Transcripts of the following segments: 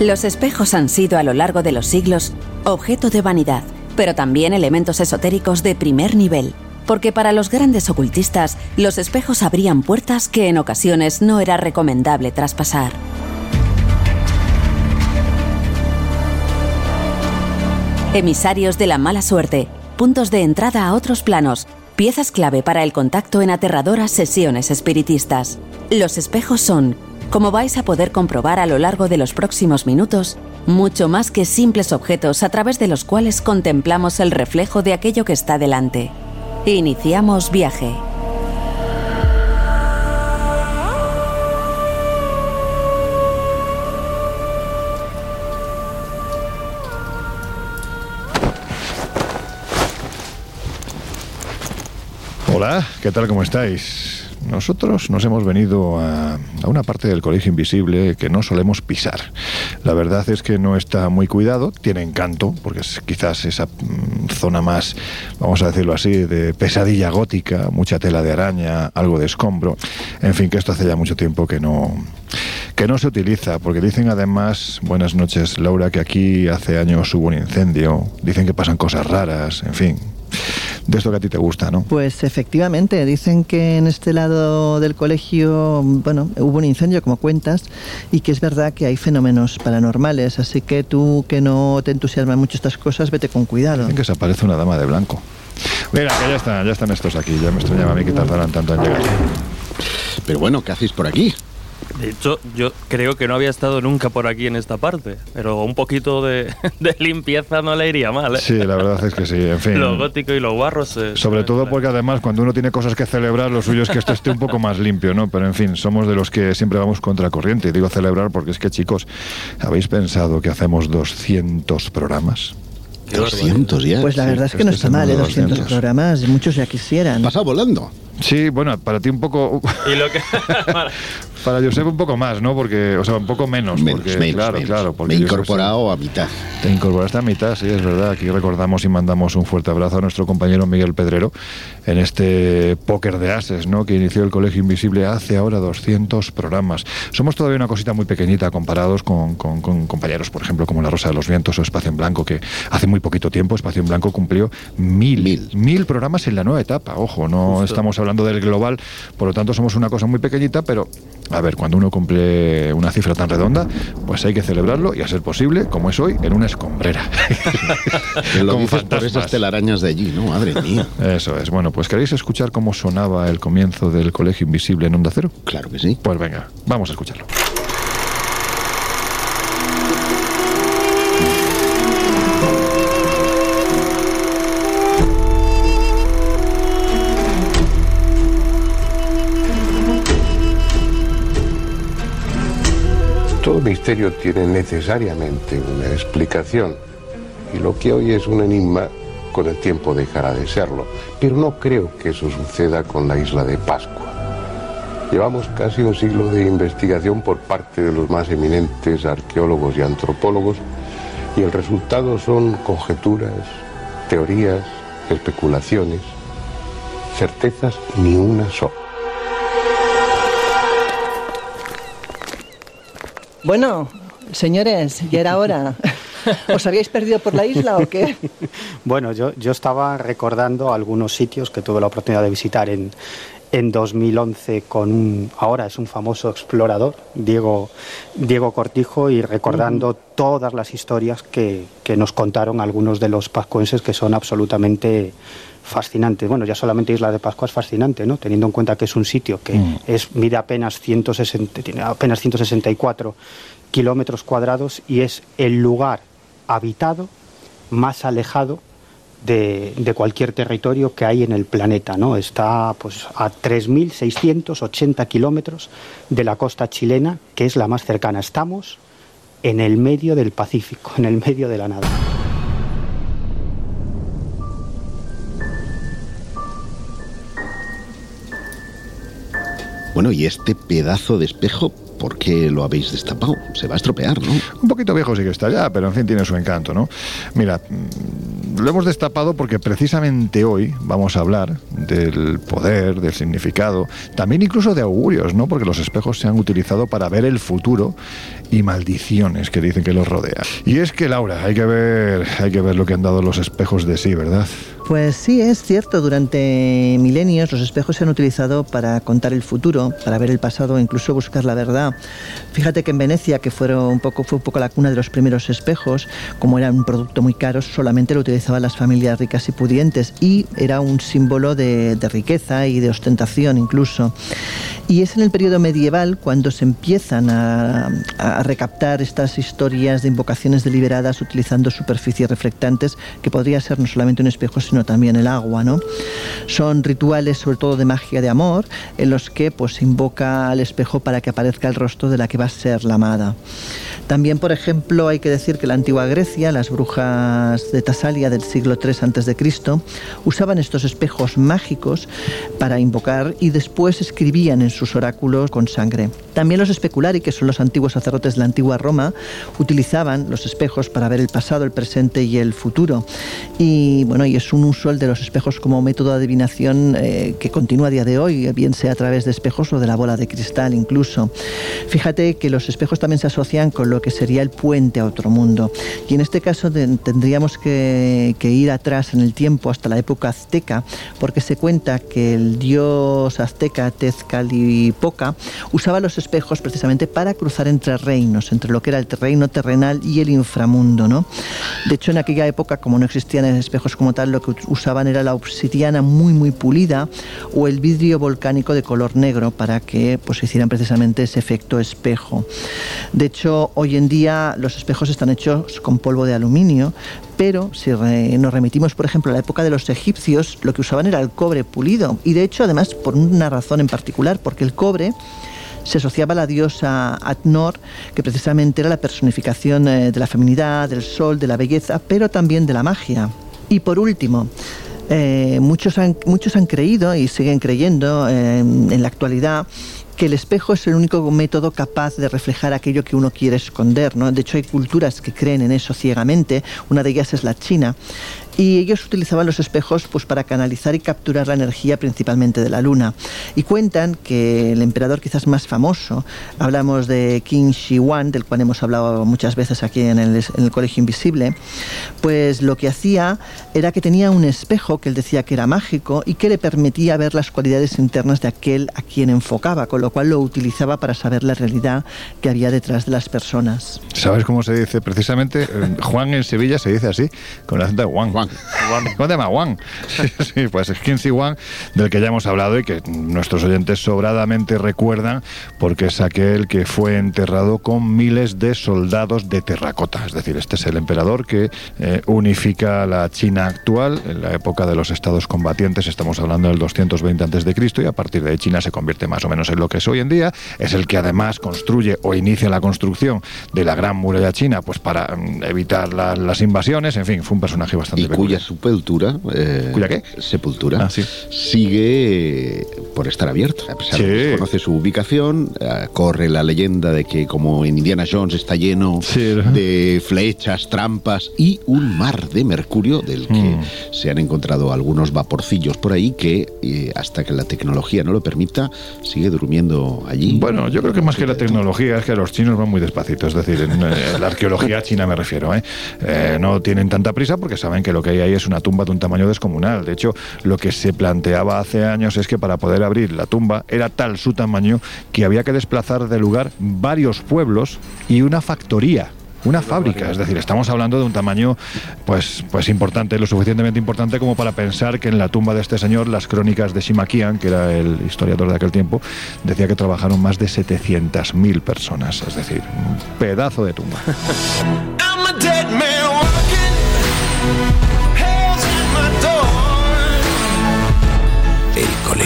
Los espejos han sido a lo largo de los siglos objeto de vanidad, pero también elementos esotéricos de primer nivel, porque para los grandes ocultistas los espejos abrían puertas que en ocasiones no era recomendable traspasar. Emisarios de la mala suerte, puntos de entrada a otros planos, piezas clave para el contacto en aterradoras sesiones espiritistas. Los espejos son como vais a poder comprobar a lo largo de los próximos minutos, mucho más que simples objetos a través de los cuales contemplamos el reflejo de aquello que está delante. Iniciamos viaje. Hola, ¿qué tal? ¿Cómo estáis? Nosotros nos hemos venido a, una parte del colegio invisible que no solemos pisar. La verdad es que no está muy cuidado, tiene encanto, porque es quizás esa mm, zona más, vamos a decirlo así, de pesadilla gótica, mucha tela de araña, algo de escombro. En fin, que esto hace ya mucho tiempo que no, que no se utiliza, porque dicen además, buenas noches Laura, que aquí hace años hubo un incendio, dicen que pasan cosas raras, en fin, de esto que a ti te gusta, ¿no? Pues efectivamente, dicen que en este lado del colegio, bueno, hubo un incendio, como cuentas, y que es verdad que hay fenómenos paranormales, así que tú que no te entusiasman mucho estas cosas, vete con cuidado. Dicen que se aparece una dama de blanco. Mira, que ya están, ya están estos aquí, ya me extrañaba a mí que tardaran tanto en llegar. Pero bueno, ¿qué hacéis por aquí? De hecho, yo creo que no había estado nunca por aquí en esta parte, pero un poquito de, limpieza no le iría mal. ¿eh? Sí, la verdad es que sí, en fin. Lo gótico y los guarros. Sobre todo porque además cuando uno tiene cosas que celebrar, lo suyo es que esto esté un poco más limpio, ¿no? Pero en fin, somos de los que siempre vamos contra corriente. Y digo celebrar porque es que, chicos, ¿habéis pensado que hacemos 200 programas? 200 ya. Pues la verdad es que no está mal, ¿eh? 200, programas, muchos ya quisieran. Pasa volando. Sí, bueno, para ti un poco. Y lo que... para Josep un poco más, ¿no? Porque, o sea, un poco menos. Menos, porque, menos, claro, menos. claro. Porque Me he incorporado a mitad. Te incorporaste a mitad, sí, es verdad. Aquí recordamos y mandamos un fuerte abrazo a nuestro compañero Miguel Pedrero en este póker de ases, ¿no? Que inició el Colegio Invisible hace ahora 200 programas. Somos todavía una cosita muy pequeñita comparados con, con- con compañeros, por ejemplo, como La Rosa de los Vientos o Espacio en Blanco, que hace muy poquito tiempo Espacio en Blanco cumplió mil, Mil. mil programas en la nueva etapa. Ojo, no Justo. estamos hablando del global, por lo tanto somos una cosa muy pequeñita, pero a ver, cuando uno cumple una cifra tan redonda, pues hay que celebrarlo y a ser posible, como es hoy, en una escombrera. Lo Con dices por esas telarañas de allí, ¿no? Madre mía. Eso es. Bueno, pues ¿queréis escuchar cómo sonaba el comienzo del Colegio Invisible en Onda Cero? Claro que sí. Pues venga, vamos a escucharlo. Todo misterio tiene necesariamente una explicación y lo que hoy es un enigma con el tiempo dejará de serlo. Pero no creo que eso suceda con la isla de Pascua. Llevamos casi un siglo de investigación por parte de los más eminentes arqueólogos y antropólogos y el resultado son conjeturas, teorías, especulaciones, certezas ni una sola. Bueno, Señores, ya era hora. ¿Os habíais perdido por la isla o qué? Bueno, yo, yo estaba recordando algunos sitios que tuve la oportunidad de visitar en, en 2011 con un, ahora es un famoso explorador, Diego, Diego Cortijo, y recordando todas las historias que, que nos contaron algunos de los pascuenses que son absolutamente fascinantes. Bueno, ya solamente Isla de Pascua es fascinante, ¿no? Teniendo en cuenta que es un sitio que Mm. es, mide apenas 160, tiene apenas 164 kilómetros cuadrados y es el lugar habitado más alejado de, cualquier territorio que hay en el planeta, ¿no? Está pues a 3.680 kilómetros de la costa chilena, que es la más cercana. Estamos en el medio del Pacífico, en el medio de la nada. Bueno, y este pedazo de espejo, ¿por qué lo habéis destapado? Se va a estropear, ¿no? Un poquito viejo sí que está ya, pero en fin tiene su encanto, ¿no? Mira, mm, lo hemos destapado porque precisamente hoy vamos a hablar del poder, del significado, también incluso de augurios, ¿no? Porque los espejos se han utilizado para ver el futuro y maldiciones que dicen que los rodea. Y es que Laura, hay que ver, hay que ver lo que han dado los espejos de sí, ¿verdad? Pues sí, es cierto, durante milenios los espejos se han utilizado para contar el futuro, para ver el pasado incluso buscar la verdad. Fíjate que en Venecia, que fueron un poco, fue un poco la cuna de los primeros espejos, como era un producto muy caro, solamente lo utilizaban las familias ricas y pudientes y era un símbolo de, de riqueza y de ostentación incluso. Y es en el periodo medieval cuando se empiezan a, a recaptar estas historias de invocaciones deliberadas utilizando superficies reflectantes, que podría ser no solamente un espejo, sino también el agua. ¿no? Son rituales, sobre todo de magia de amor, en los que pues, invoca al espejo para que aparezca el rostro de la que va a ser la amada. También, por ejemplo, hay que decir que la antigua Grecia, las brujas de Tasalia del siglo III a.C., usaban estos espejos mágicos para invocar y después escribían en sus oráculos con sangre. También los especulari, que son los antiguos sacerdotes de la antigua Roma, utilizaban los espejos para ver el pasado, el presente y el futuro. Y bueno, y es un uso el de los espejos como método de adivinación eh, que continúa a día de hoy, bien sea a través de espejos o de la bola de cristal incluso. Fíjate que los espejos también se asocian con lo que sería el puente a otro mundo. Y en este caso tendríamos que, ir atrás en el tiempo hasta la época azteca, porque se cuenta que el dios azteca Tezcatlipoca usaba los espejos precisamente para cruzar entre reinos, entre lo que era el reino terrenal y el inframundo. ¿no? De hecho, en aquella época, como no existían espejos como tal, lo que usaban era la obsidiana muy, muy pulida o el vidrio volcánico de color negro para que pues, hicieran precisamente ese efecto espejo. De hecho, hoy en día los espejos están hechos con polvo de aluminio, pero si nos remitimos, por ejemplo, a la época de los egipcios, lo que usaban era el cobre pulido. Y de hecho, además, por una razón en particular, porque el cobre se asociaba a la diosa Atnor, que precisamente era la personificación eh, de la feminidad, del sol, de la belleza, pero también de la magia. Y por último, eh, muchos, han, muchos han creído y siguen creyendo eh, en la actualidad que el espejo es el único método capaz de reflejar aquello que uno quiere esconder. ¿no? De hecho, hay culturas que creen en eso ciegamente. Una de ellas es la China. Y ellos utilizaban los espejos pues, para canalizar y capturar la energía principalmente de la luna. Y cuentan que el emperador quizás más famoso, hablamos de Qin Shi Huang, del cual hemos hablado muchas veces aquí en el, en el Colegio Invisible, pues lo que hacía era que tenía un espejo que él decía que era mágico y que le permitía ver las cualidades internas de aquel a quien enfocaba, con lo cual lo utilizaba para saber la realidad que había detrás de las personas. ¿Sabes cómo se dice? Precisamente, eh, Juan en Sevilla se dice así, con el acento de Juan. Juan. ¿Cómo te llamas Juan? Sí, sí, pues es Quincy Juan, del que ya hemos hablado y que nuestros oyentes sobradamente recuerdan, porque es aquel que fue enterrado con miles de soldados de terracota. Es decir, este es el emperador que eh, unifica la China actual en la época de los estados combatientes. Estamos hablando del 220 a.C. y a partir de ahí China se convierte más o menos en lo que es hoy en día. Es el que además construye o inicia la construcción de la gran muralla china, pues para mm, evitar la- las invasiones. En fin, fue un personaje bastante ¿Y. cuya sepultura, eh, ¿Cuya qué? Sepultura Ah, sí. sigue por estar abierta. A pesar de que Sí. conoce su ubicación, eh, corre la leyenda de que como en Indiana Jones está lleno Sí, de flechas, trampas y un mar de mercurio del que Mm. se han encontrado algunos vaporcillos por ahí que eh, hasta que la tecnología no lo permita sigue durmiendo allí. Bueno, yo creo que más que la tecnología es que los chinos van muy despacito, es decir, en eh, la arqueología china me refiero. ¿eh? Eh, no tienen tanta prisa porque saben que lo que hay ahí es una tumba de un tamaño descomunal. De hecho, lo que se planteaba hace años es que para poder abrir la tumba era tal su tamaño que había que desplazar de lugar varios pueblos y una factoría. Una fábrica, es decir, estamos hablando de un tamaño pues, pues importante, lo suficientemente importante como para pensar que en la tumba de este señor las crónicas de Shimakian, que era el historiador de aquel tiempo, decía que trabajaron más de 700.000 personas, es decir, un pedazo de tumba.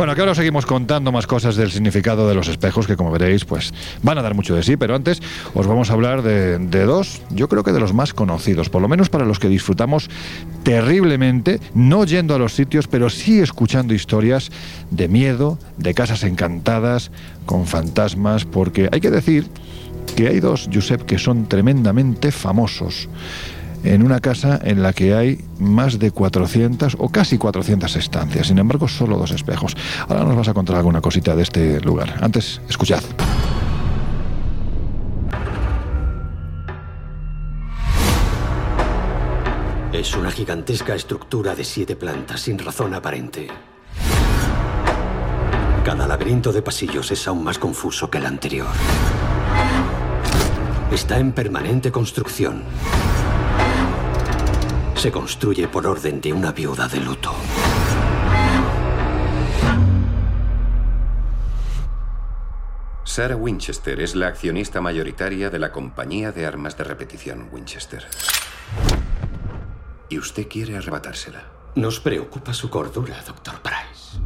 Bueno, que ahora seguimos contando más cosas del significado de los espejos, que como veréis, pues van a dar mucho de sí, pero antes os vamos a hablar de, de dos, yo creo que de los más conocidos, por lo menos para los que disfrutamos terriblemente, no yendo a los sitios, pero sí escuchando historias de miedo, de casas encantadas, con fantasmas, porque hay que decir que hay dos, Josep, que son tremendamente famosos en una casa en la que hay más de 400 o casi 400 estancias. Sin embargo, solo dos espejos. Ahora nos vas a contar alguna cosita de este lugar. Antes, escuchad. Es una gigantesca estructura de siete plantas sin razón aparente. Cada laberinto de pasillos es aún más confuso que el anterior. Está en permanente construcción. Se construye por orden de una viuda de luto. Sarah Winchester es la accionista mayoritaria de la compañía de armas de repetición Winchester. Y usted quiere arrebatársela. Nos preocupa su cordura, doctor Price.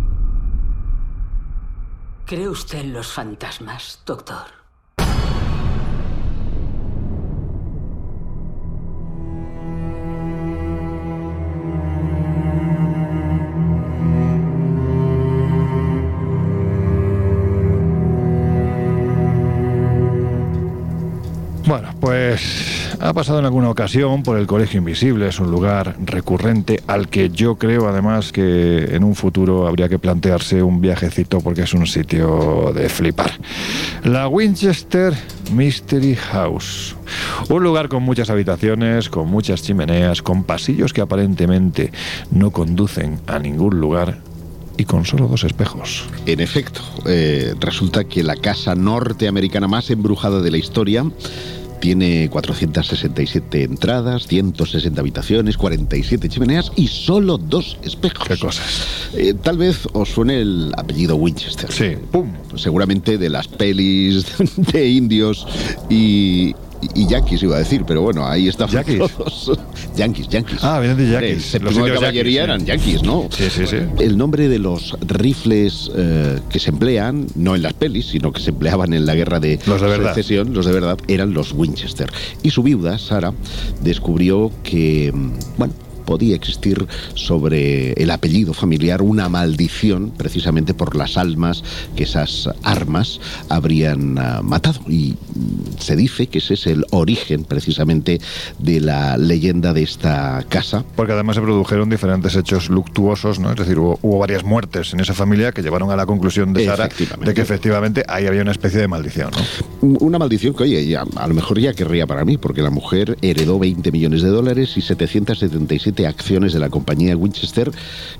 ¿Cree usted en los fantasmas, doctor? Bueno, pues ha pasado en alguna ocasión por el Colegio Invisible, es un lugar recurrente al que yo creo además que en un futuro habría que plantearse un viajecito porque es un sitio de flipar. La Winchester Mystery House, un lugar con muchas habitaciones, con muchas chimeneas, con pasillos que aparentemente no conducen a ningún lugar y con solo dos espejos. En efecto, eh, resulta que la casa norteamericana más embrujada de la historia tiene 467 entradas, 160 habitaciones, 47 chimeneas y solo dos espejos. ¿Qué cosas? Eh, tal vez os suene el apellido Winchester. Sí, pum. Seguramente de las pelis de indios y, y yankees iba a decir, pero bueno, ahí estamos Yankees. todos. yankees, yankees. Ah, vienen de yankees. El Los de caballería yankees, eran yankees, ¿no? Sí, sí, sí. El nombre de los rifles eh, que se emplean, no en las pelis, sino que se empleaban en la guerra de, Los de verdad. secesión, los de verdad, eran los Winchester. Y su viuda, Sara, descubrió que, mm, bueno, podía existir sobre el apellido familiar una maldición precisamente por las almas que esas armas habrían ah, matado. Y se dice que ese es el origen precisamente de la leyenda de esta casa. Porque además se produjeron diferentes hechos luctuosos, ¿no? Es decir, hubo, hubo varias muertes en esa familia que llevaron a la conclusión de Sara de que efectivamente ahí había una especie de maldición, ¿no? Una maldición que, oye, ya, a lo mejor ya querría para mí, porque la mujer heredó 20 millones de dólares y 777 acciones de la compañía Winchester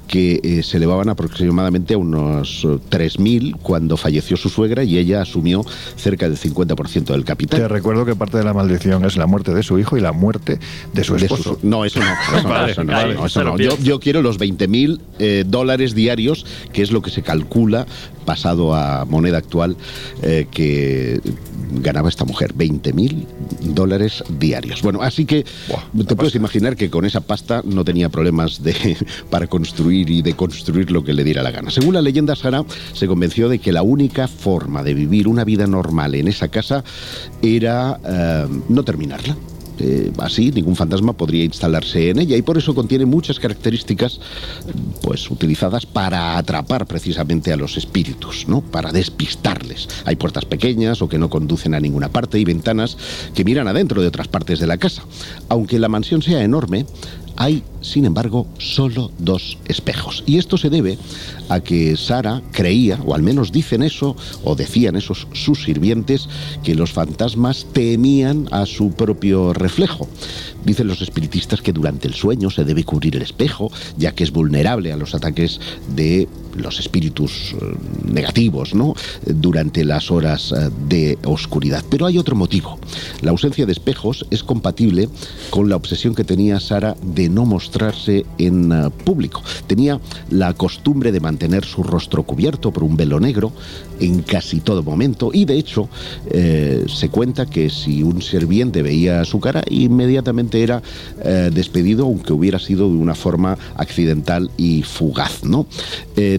que eh, se elevaban aproximadamente a unos eh, 3.000 cuando falleció su suegra y ella asumió cerca del 50% del capital. Te recuerdo que parte de la maldición es la muerte de su hijo y la muerte de su De esposo. su- no, eso no. Eso no, Vale, eso no, vale. no, eso Se lo no. Yo, pienso. yo quiero los 20.000 eh, dólares diarios, que es lo que se calcula pasado a moneda actual eh, que ganaba esta mujer. 20.000 dólares diarios. Bueno, así que te puedes imaginar que con esa pasta no tenía problemas de, para construir y de construir lo que le diera la gana. Según la leyenda, Sara se convenció de que la única forma de vivir una vida normal en esa casa era eh, no terminarla. Eh, así ningún fantasma podría instalarse en ella y por eso contiene muchas características pues utilizadas para atrapar precisamente a los espíritus, ¿no? Para despistarles. Hay puertas pequeñas o que no conducen a ninguna parte y ventanas que miran adentro de otras partes de la casa. Aunque la mansión sea enorme, hay, sin embargo, solo dos espejos. Y esto se debe a que Sara creía, o al menos dicen eso, o decían esos sus sirvientes, que los fantasmas temían a su propio reflejo. Dicen los espiritistas que durante el sueño se debe cubrir el espejo, ya que es vulnerable a los ataques de los espíritus eh, negativos, ¿no? Durante las horas eh, de oscuridad. Pero hay otro motivo. La ausencia de espejos es compatible con la obsesión que tenía Sara de no mostrarse en eh, público. Tenía la costumbre de mantener su rostro cubierto por un velo negro en casi todo momento y de hecho eh, se cuenta que si un sirviente veía su cara inmediatamente era eh, despedido aunque hubiera sido de una forma accidental y fugaz no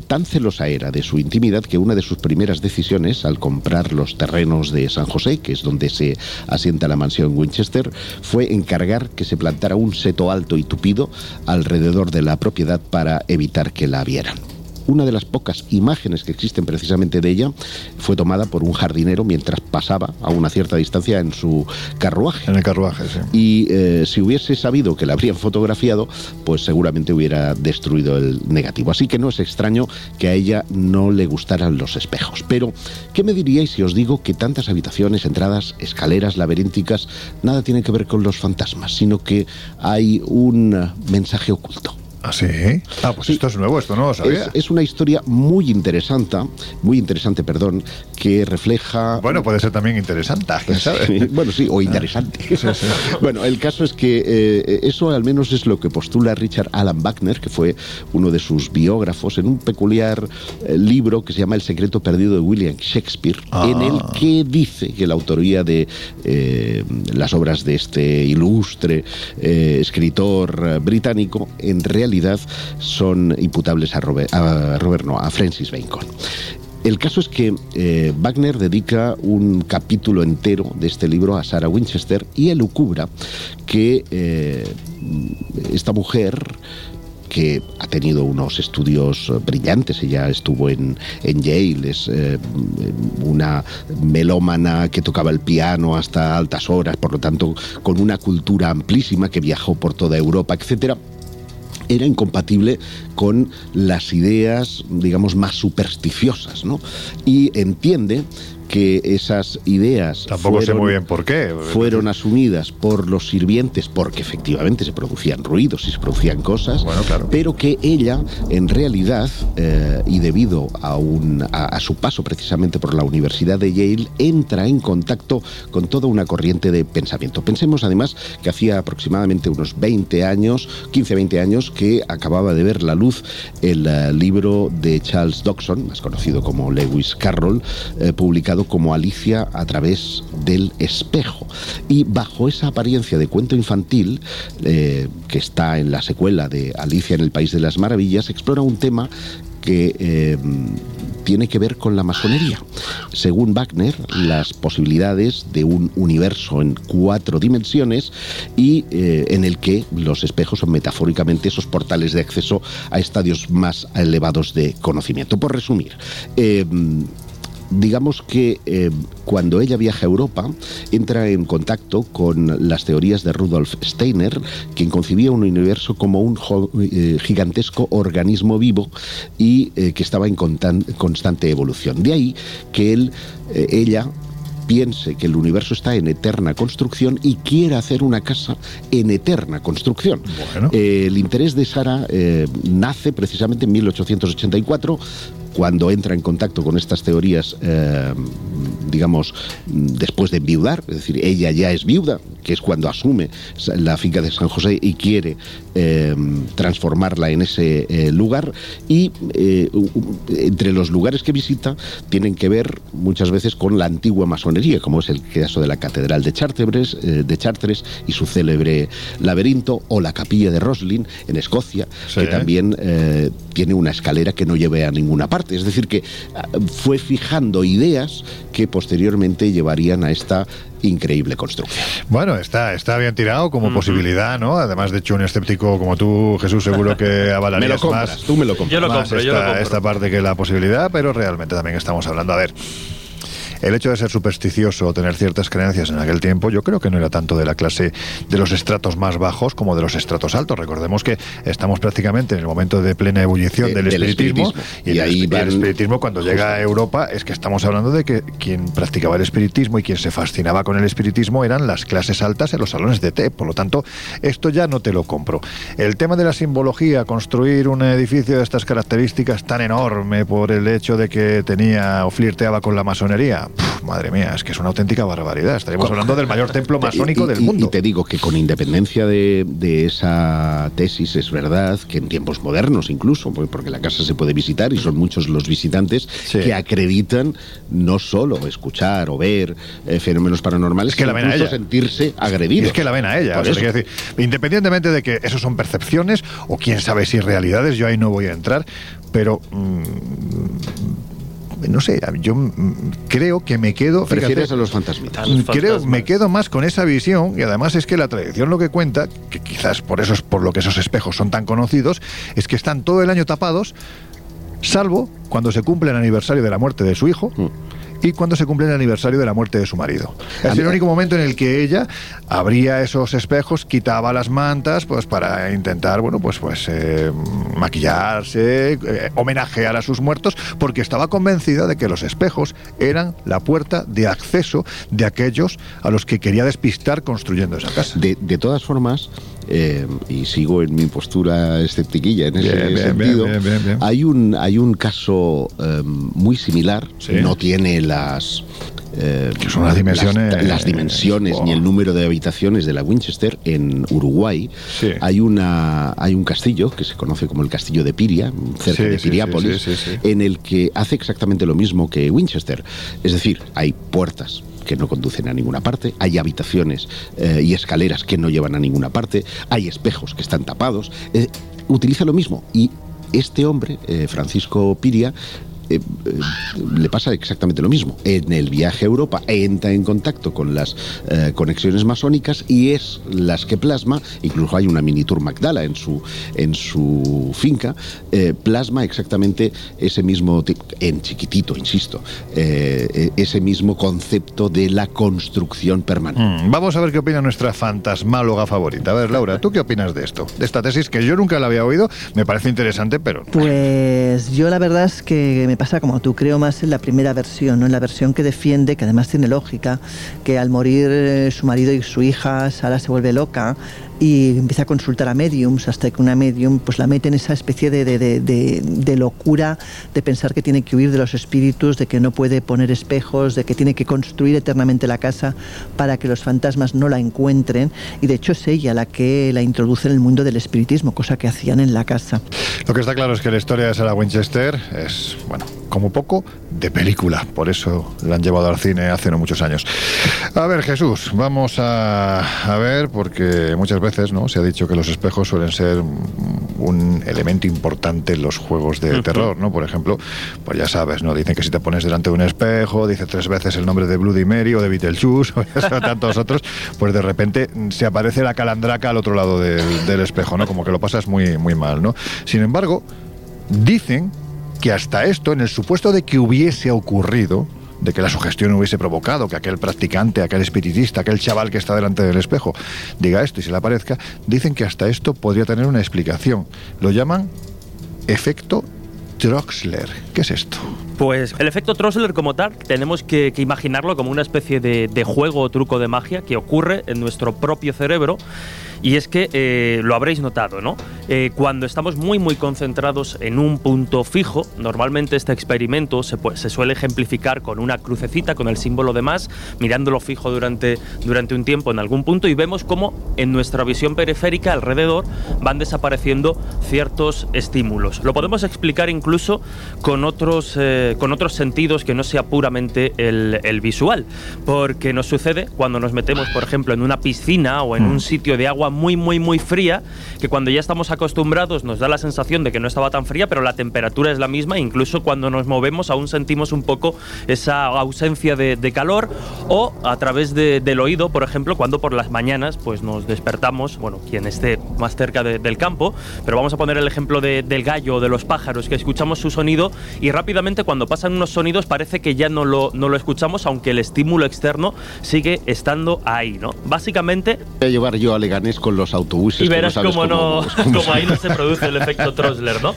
tan celosa era de su intimidad que una de sus primeras decisiones al comprar los terrenos de San José que es donde se asienta la mansión Winchester fue encargar que se plantara un seto alto y alrededor de la propiedad para evitar que la vieran una de las pocas imágenes que existen precisamente de ella fue tomada por un jardinero mientras pasaba a una cierta distancia en su carruaje. En el carruaje, sí. Y eh, si hubiese sabido que la habrían fotografiado, pues seguramente hubiera destruido el negativo. Así que no es extraño que a ella no le gustaran los espejos. Pero, ¿qué me diríais si os digo que tantas habitaciones, entradas, escaleras laberínticas, nada tienen que ver con los fantasmas, sino que hay un mensaje oculto? ¿Ah, sí? Ah, pues esto es nuevo, esto no lo sabía. Es, es una historia muy interesante, muy interesante, perdón, que refleja. Bueno, puede ser también interesante, quién sabe. Sí, bueno, sí, o interesante. bueno, el caso es que eh, eso al menos es lo que postula Richard Alan Wagner, que fue uno de sus biógrafos, en un peculiar eh, libro que se llama El secreto perdido de William Shakespeare, Ah. en el que dice que la autoría de eh, las obras de este ilustre escritor británico en realidad son imputables a Robert, a Robert no, a Francis Bacon. El caso es que eh, Wagner dedica un capítulo entero de este libro a Sarah Winchester y elucubra que eh, esta mujer que ha tenido unos estudios eh, brillantes, ella estuvo en, en Yale, es una melómana que tocaba el piano hasta altas horas, por lo tanto con una cultura amplísima que viajó por toda Europa, etcétera era incompatible con las ideas, digamos, más supersticiosas, ¿no? Y entiende que esas ideas Tampoco sé muy bien por qué. fueron asumidas por los sirvientes porque efectivamente se producían ruidos y se producían cosas, pero que ella en realidad eh, y debido a, un, a, a su paso precisamente por la Universidad de Yale entra en contacto con toda una corriente de pensamiento. Pensemos además que hacía aproximadamente unos 20 años, 15-20 años que acababa de ver la luz el eh, libro de Charles Dodson, más conocido como Lewis Carroll, eh, publicado como Alicia a través del espejo. Y bajo esa apariencia de cuento infantil, eh, que está en la secuela de Alicia en el País de las Maravillas, explora un tema que eh, tiene que ver con la masonería. Según Wagner, las posibilidades de un universo en cuatro dimensiones y eh, en el que los espejos son metafóricamente esos portales de acceso a estadios más elevados de conocimiento. Por resumir, digamos que eh, cuando ella viaja a Europa, entra en contacto con las teorías de Rudolf Steiner, quien concibía un universo como un eh, gigantesco organismo vivo y eh, que estaba en constante evolución. De ahí que él, eh, ella piense que el universo está en eterna construcción y quiera hacer una casa en eterna construcción. Eh, el interés de Sara eh, nace precisamente en 1884 cuando entra en contacto con estas teorías, eh, digamos, después de enviudar, es decir, ella ya es viuda, que es cuando asume la finca de San José y quiere eh, transformarla en ese eh, lugar, y entre los lugares que visita tienen que ver muchas veces con la antigua masonería, como es el caso de la Catedral de Chartres, de Chartres y su célebre laberinto, o la capilla de Roslin en Escocia, que también tiene una escalera que no lleve a ninguna parte. Es decir, que ah, fue fijando ideas que posteriormente llevarían a esta increíble construcción. Bueno, está, está bien tirado como posibilidad, ¿no? Además, de hecho, un escéptico como tú, Jesús, seguro que avalarías Me lo compras, más. tú me lo compras. Yo lo más yo esta, lo compro. esta parte que la posibilidad, pero realmente también estamos hablando. A ver. El hecho de ser supersticioso o tener ciertas creencias en aquel tiempo, yo creo que no era tanto de la clase de los estratos más bajos como de los estratos altos. Recordemos que estamos prácticamente en el momento de plena ebullición De- del, del espiritismo, espiritismo. y, Y el, ahí espiritismo cuando llega a Europa es que estamos hablando de que quien practicaba el espiritismo y quien se fascinaba con el espiritismo eran las clases altas en los salones de té. Por lo tanto, esto ya no te lo compro. El tema de la simbología, construir un edificio de estas características tan enorme por el hecho de que tenía o flirteaba con la masonería, puf, madre mía, es que es una auténtica barbaridad. Estaríamos hablando del mayor templo masónico del mundo. Y te digo que con independencia de, de esa tesis, es verdad que en tiempos modernos incluso, pues, porque la casa se puede visitar y son muchos los visitantes que acreditan no solo escuchar o ver eh, fenómenos paranormales, Es que la ven a ella. sentirse agredidos. es que la ven a ella. O sea, quiero decir, independientemente de que eso son percepciones o quién sabe si realidades, yo ahí no voy a entrar, pero mm, no sé, yo mm, creo que me quedo. fíjate, Prefieres a los fantasmitas. Mm, Creo, me quedo más con esa visión y además es que la tradición lo que cuenta, que quizás por eso es por lo que esos espejos son tan conocidos, es que están todo el año tapados, salvo cuando se cumple el aniversario de la muerte de su hijo. Y cuando se cumple el aniversario de la muerte de su marido. Es el único momento en el que ella abría esos espejos, quitaba las mantas, pues para intentar, bueno, pues, pues eh, maquillarse, eh, homenajear a sus muertos, porque estaba convencida de que los espejos eran la puerta de acceso de aquellos a los que quería despistar construyendo esa casa. De, de todas formas, eh, y sigo en mi postura esceptiquilla en ese Bien, sentido, bien, bien, bien. Hay, un, hay un caso eh, muy similar, no tiene las... eh, Que son las dimensiones- las, las dimensiones ni el número de habitaciones de la Winchester en Uruguay. Hay una hay un castillo que se conoce como el castillo de Piria cerca Sí, de Piriápolis en el que hace exactamente lo mismo que Winchester. Es decir, hay puertas que no conducen a ninguna parte, hay habitaciones eh, y escaleras que no llevan a ninguna parte, hay espejos que están tapados. Eh, utiliza lo mismo y este hombre, eh, Francisco Piria, eh, eh, le pasa exactamente lo mismo. En el viaje a Europa entra en contacto con las eh, conexiones masónicas y es las que plasma, incluso hay una mini tour Magdala en su, en su finca, eh, plasma exactamente ese mismo, en chiquitito, insisto, ese mismo concepto de la construcción permanente. Mm, Vamos a ver qué opina nuestra fantasmáloga favorita. A ver, Laura, ¿tú qué opinas de esto? De esta tesis que yo nunca la había oído, me parece interesante, pero Pues yo la verdad es que me pasa como tú, creo más en la primera versión, ¿no? en la versión que defiende, que además tiene lógica, que al morir eh, su marido y su hija, Sara se vuelve loca y empieza a consultar a mediums hasta que una medium pues la mete en esa especie de, de- de- de- locura de pensar que tiene que huir de los espíritus, de que no puede poner espejos, de que tiene que construir eternamente la casa para que los fantasmas no la encuentren y de hecho es ella la que la introduce en el mundo del espiritismo, cosa que hacían en la casa. lo que está claro es que la historia de Sarah Winchester es, bueno, como poco, de película. Por eso la han llevado al cine hace no muchos años. A ver, Jesús, vamos a, a ver, porque muchas veces ¿no? se ha dicho que los espejos suelen ser un elemento importante en los juegos de terror, ¿no? Por ejemplo, pues ya sabes, ¿no? Dicen que si te pones delante de un espejo, dice tres veces el nombre de Bloody Mary o de Beetlejuice o ya tantos otros, pues de repente se aparece la calandraca al otro lado del, del espejo, ¿no? Como que lo pasas muy, muy mal, ¿no? Sin embargo, dicen que hasta esto, en el supuesto de que hubiese ocurrido, de que la sugestión hubiese provocado que aquel practicante, aquel espiritista, aquel chaval que está delante del espejo diga esto y se le aparezca, dicen que hasta esto podría tener una explicación. Lo llaman efecto Troxler. ¿Qué es esto? Pues el efecto Troxler como tal tenemos que, imaginarlo como una especie de, juego o truco de magia que ocurre en nuestro propio cerebro y es que eh, lo habréis notado, ¿no? Eh, cuando estamos muy muy concentrados en un punto fijo, normalmente este experimento se, se suele ejemplificar con una crucecita, con el símbolo de más, mirándolo fijo durante, durante un tiempo en algún punto y vemos cómo en nuestra visión periférica alrededor van desapareciendo ciertos estímulos. Lo podemos explicar incluso con otros, eh, con otros sentidos que no sea puramente el, el visual, porque nos sucede cuando nos metemos, por ejemplo, en una piscina o en un sitio de agua muy, muy, muy fría, que cuando ya estamos acostumbrados nos da la sensación de que no estaba tan fría, pero la temperatura es la misma, incluso cuando nos movemos aún sentimos un poco esa ausencia de, de calor, o a través de- del oído, por ejemplo, cuando por las mañanas pues nos despertamos, bueno, quien esté más cerca de- del campo, pero vamos a poner el ejemplo de- del gallo o de los pájaros, que escuchamos su sonido y rápidamente cuando pasan unos sonidos parece que ya no lo, no lo escuchamos, aunque el estímulo externo sigue estando ahí, ¿no? Básicamente Voy a llevar yo a Leganés con los autobuses. y verás cómo, no, cómo cómo ahí no se produce el efecto Troxler, ¿no?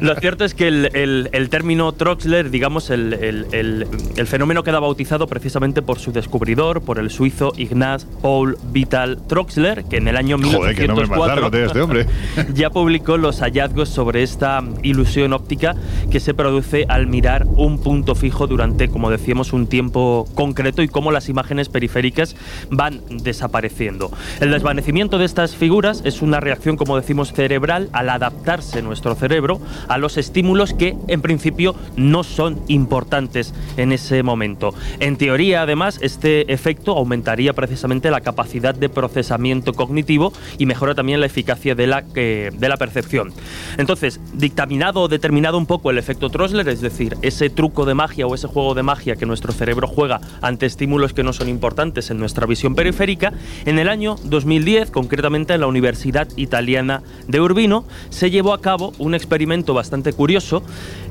Lo cierto es que el, el- el término Troxler, digamos, el, el- fenómeno queda bautizado precisamente por su descubridor, por el suizo Ignaz Paul Vital Troxler, que en el año Joder, que nombre más 1904 largo tiene este hombre. ya publicó los hallazgos sobre esta ilusión óptica que se produce al mirar un punto fijo durante, como decíamos, un tiempo concreto y cómo las imágenes periféricas van desapareciendo. El desvanecimiento de estas figuras es una reacción, como decimos, cerebral al adaptarse nuestro cerebro a los estímulos que en principio no son importantes en ese momento. En teoría, además, este efecto aumentaría precisamente la capacidad de procesamiento cognitivo y mejora también la eficacia de la, eh, de la percepción. Entonces, dictaminado o determinado un poco el efecto Troxler, es decir, ese truco de magia o ese juego de magia que nuestro cerebro juega ante estímulos que no son importantes en nuestra visión periférica, en el año 2010, concretamente en la Universidad Italiana de Urbino, se llevó a cabo un experimento bastante curioso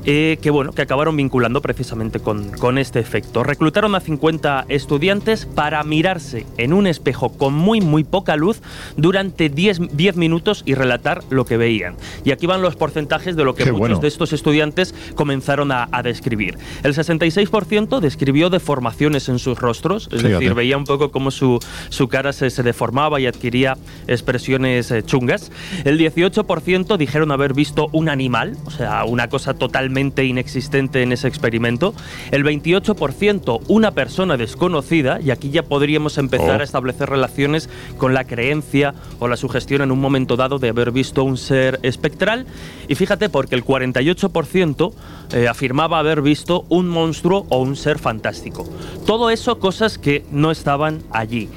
eh, que, bueno, que acabaron vinculando precisamente con, con este efecto. Reclutaron a 50 estudiantes para mirarse en un espejo con muy, muy poca luz durante 10, 10 minutos y relatar lo que veían. Y aquí van los porcentajes de lo que Qué muchos bueno. de estos estudiantes comenzaron a, a describir. El 66% describió deformaciones en sus rostros, es Fíjate. decir, veía un poco cómo su, su cara se, se deformaba y adquiría expresiones eh, chungas. El 18% dijeron haber visto un animal, o sea, una cosa totalmente inexistente en ese experimento. El 28% una persona desconocida, y aquí ya podríamos empezar Oh. a establecer relaciones con la creencia o la sugestión en un momento dado de haber visto un ser espectral. Y fíjate, porque el 48% eh, afirmaba haber visto un monstruo o un ser fantástico. Todo eso cosas que no estaban allí.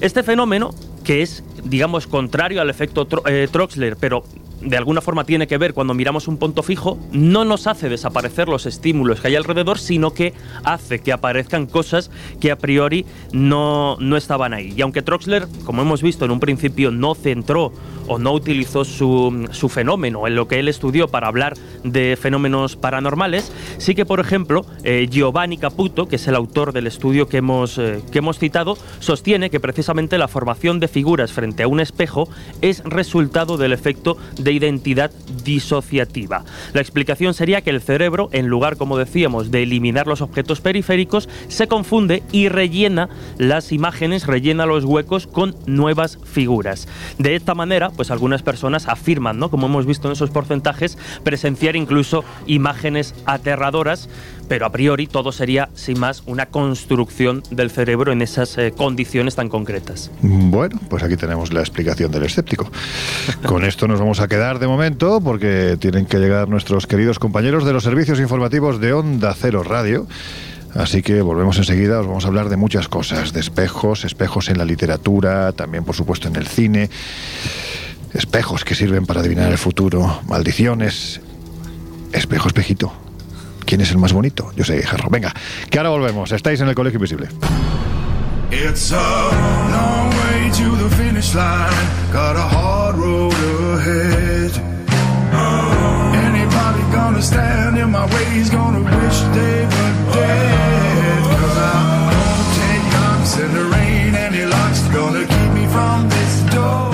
Este fenómeno, que es, digamos, contrario al efecto Tro- eh, Troxler, pero de alguna forma tiene que ver cuando miramos un punto fijo, no nos hace desaparecer los estímulos que hay alrededor, sino que hace que aparezcan cosas que a priori no, no estaban ahí. Y aunque Troxler, como hemos visto en un principio, no centró o no utilizó su, su fenómeno en lo que él estudió para hablar de fenómenos paranormales, sí que, por ejemplo, eh, Giovanni Caputo, que es el autor del estudio que hemos, eh, que hemos citado, sostiene que precisamente la formación de figuras frente a un espejo es resultado del efecto de identidad disociativa. La explicación sería que el cerebro, en lugar, como decíamos, de eliminar los objetos periféricos, se confunde y rellena las imágenes, rellena los huecos con nuevas figuras. De esta manera, pues algunas personas afirman, ¿no? Como hemos visto en esos porcentajes, presenciar incluso imágenes aterradoras, pero a priori todo sería, sin más, una construcción del cerebro en esas eh, condiciones tan concretas. Bueno, pues aquí tenemos la explicación del escéptico. Con esto nos vamos a quedar de momento porque tienen que llegar nuestros queridos compañeros de los servicios informativos de Onda Cero Radio. Así que volvemos enseguida, os vamos a hablar de muchas cosas, de espejos, espejos en la literatura, también por supuesto en el cine, espejos que sirven para adivinar el futuro, maldiciones, espejo, espejito. ¿Quién es el más bonito? Yo soy Jarro. Venga, que ahora volvemos. Estáis en el Colegio Invisible.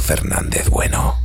Fernández Bueno.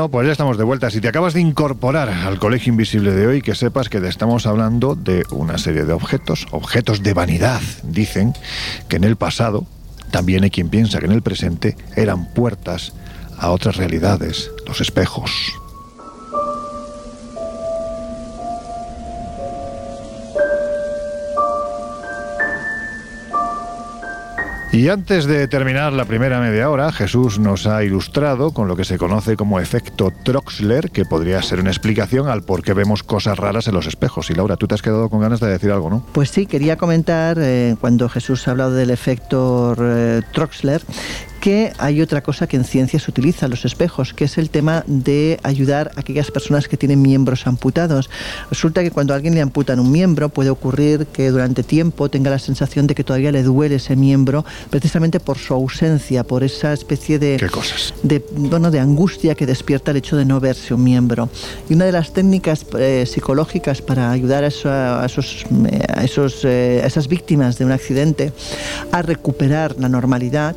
Bueno, pues ya estamos de vuelta. Si te acabas de incorporar al Colegio Invisible de hoy, que sepas que te estamos hablando de una serie de objetos, objetos de vanidad, dicen, que en el pasado, también hay quien piensa que en el presente, eran puertas a otras realidades, los espejos. Y antes de terminar la primera media hora, Jesús nos ha ilustrado con lo que se conoce como efecto Troxler, que podría ser una explicación al por qué vemos cosas raras en los espejos. Y Laura, tú te has quedado con ganas de decir algo, ¿no? Pues sí, quería comentar, eh, cuando Jesús ha hablado del efecto eh, Troxler, que hay otra cosa que en ciencia se utiliza, los espejos, que es el tema de ayudar a aquellas personas que tienen miembros amputados. Resulta que cuando a alguien le amputan un miembro puede ocurrir que durante tiempo tenga la sensación de que todavía le duele ese miembro, precisamente por su ausencia, por esa especie de, ¿Qué cosas? de, bueno, de angustia que despierta el hecho de no verse un miembro. Y una de las técnicas eh, psicológicas para ayudar a, eso- a esos, eh, a esos, eh, a esas víctimas de un accidente a recuperar la normalidad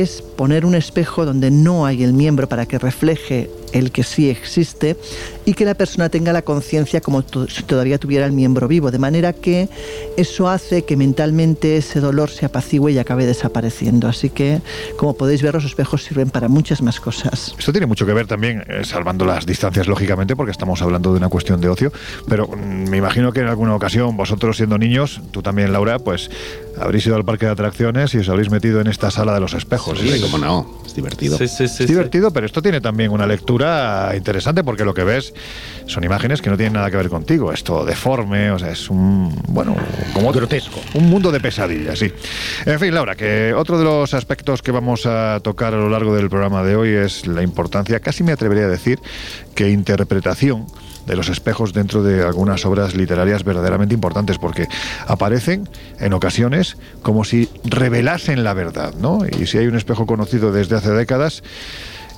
es poner un espejo donde no hay el miembro para que refleje el que sí existe y que la persona tenga la conciencia como si todavía tuviera el miembro vivo, de manera que eso hace que mentalmente ese dolor se apacigüe y acabe desapareciendo. Así que, como podéis ver, los espejos sirven para muchas más cosas. Esto tiene mucho que ver también, eh, salvando las distancias, lógicamente, porque estamos hablando de una cuestión de ocio, pero mm, me imagino que en alguna ocasión, vosotros siendo niños, tú también, Laura, pues habréis ido al parque de atracciones y os habréis metido en esta sala de los espejos. Sí, ¿sí? cómo no, es divertido. Sí, sí, sí. Es divertido, pero esto tiene también una lectura interesante porque lo que ves son imágenes que no tienen nada que ver contigo. Es todo deforme, o sea, es un. Bueno, como. Grotesco. Un mundo de pesadillas, sí. En fin, Laura, que otro de los aspectos que vamos a tocar a lo largo del programa de hoy es la importancia, casi me atrevería a decir, que interpretación de los espejos dentro de algunas obras literarias verdaderamente importantes, porque aparecen en ocasiones como si revelasen la verdad, ¿no? Y si hay un espejo conocido desde hace décadas,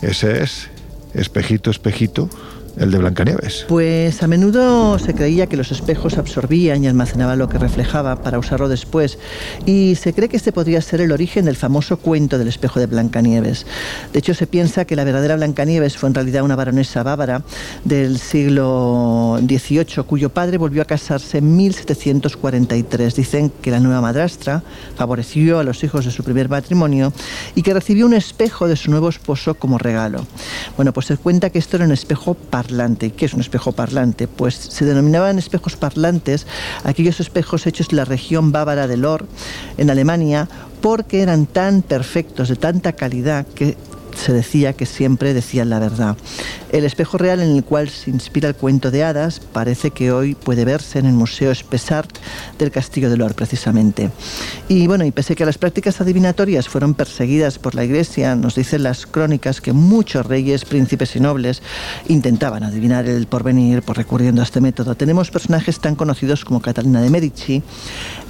Ese es espejito, espejito, el de Blancanieves. Pues a menudo se creía que los espejos absorbían y almacenaban lo que reflejaba para usarlo después, y se cree que este podría ser el origen del famoso cuento del espejo de Blancanieves. De hecho, se piensa que la verdadera Blancanieves fue en realidad una baronesa bávara del siglo XVIII, cuyo padre volvió a casarse en 1743. Dicen que la nueva madrastra favoreció a los hijos de su primer matrimonio y que recibió un espejo de su nuevo esposo como regalo. Bueno, pues se cuenta que esto era un espejo ¿Qué es un espejo parlante? Pues se denominaban espejos parlantes aquellos espejos hechos en la región bávara del Or, en Alemania, porque eran tan perfectos, de tanta calidad, que se decía que siempre decían la verdad. El espejo real en el cual se inspira el cuento de hadas parece que hoy puede verse en el Museo Spessart del Castillo de Lor, precisamente. Y bueno, y pese que las prácticas adivinatorias fueron perseguidas por la Iglesia, nos dicen las crónicas que muchos reyes, príncipes y nobles intentaban adivinar el porvenir por recurriendo a este método. Tenemos personajes tan conocidos como Catalina de Medici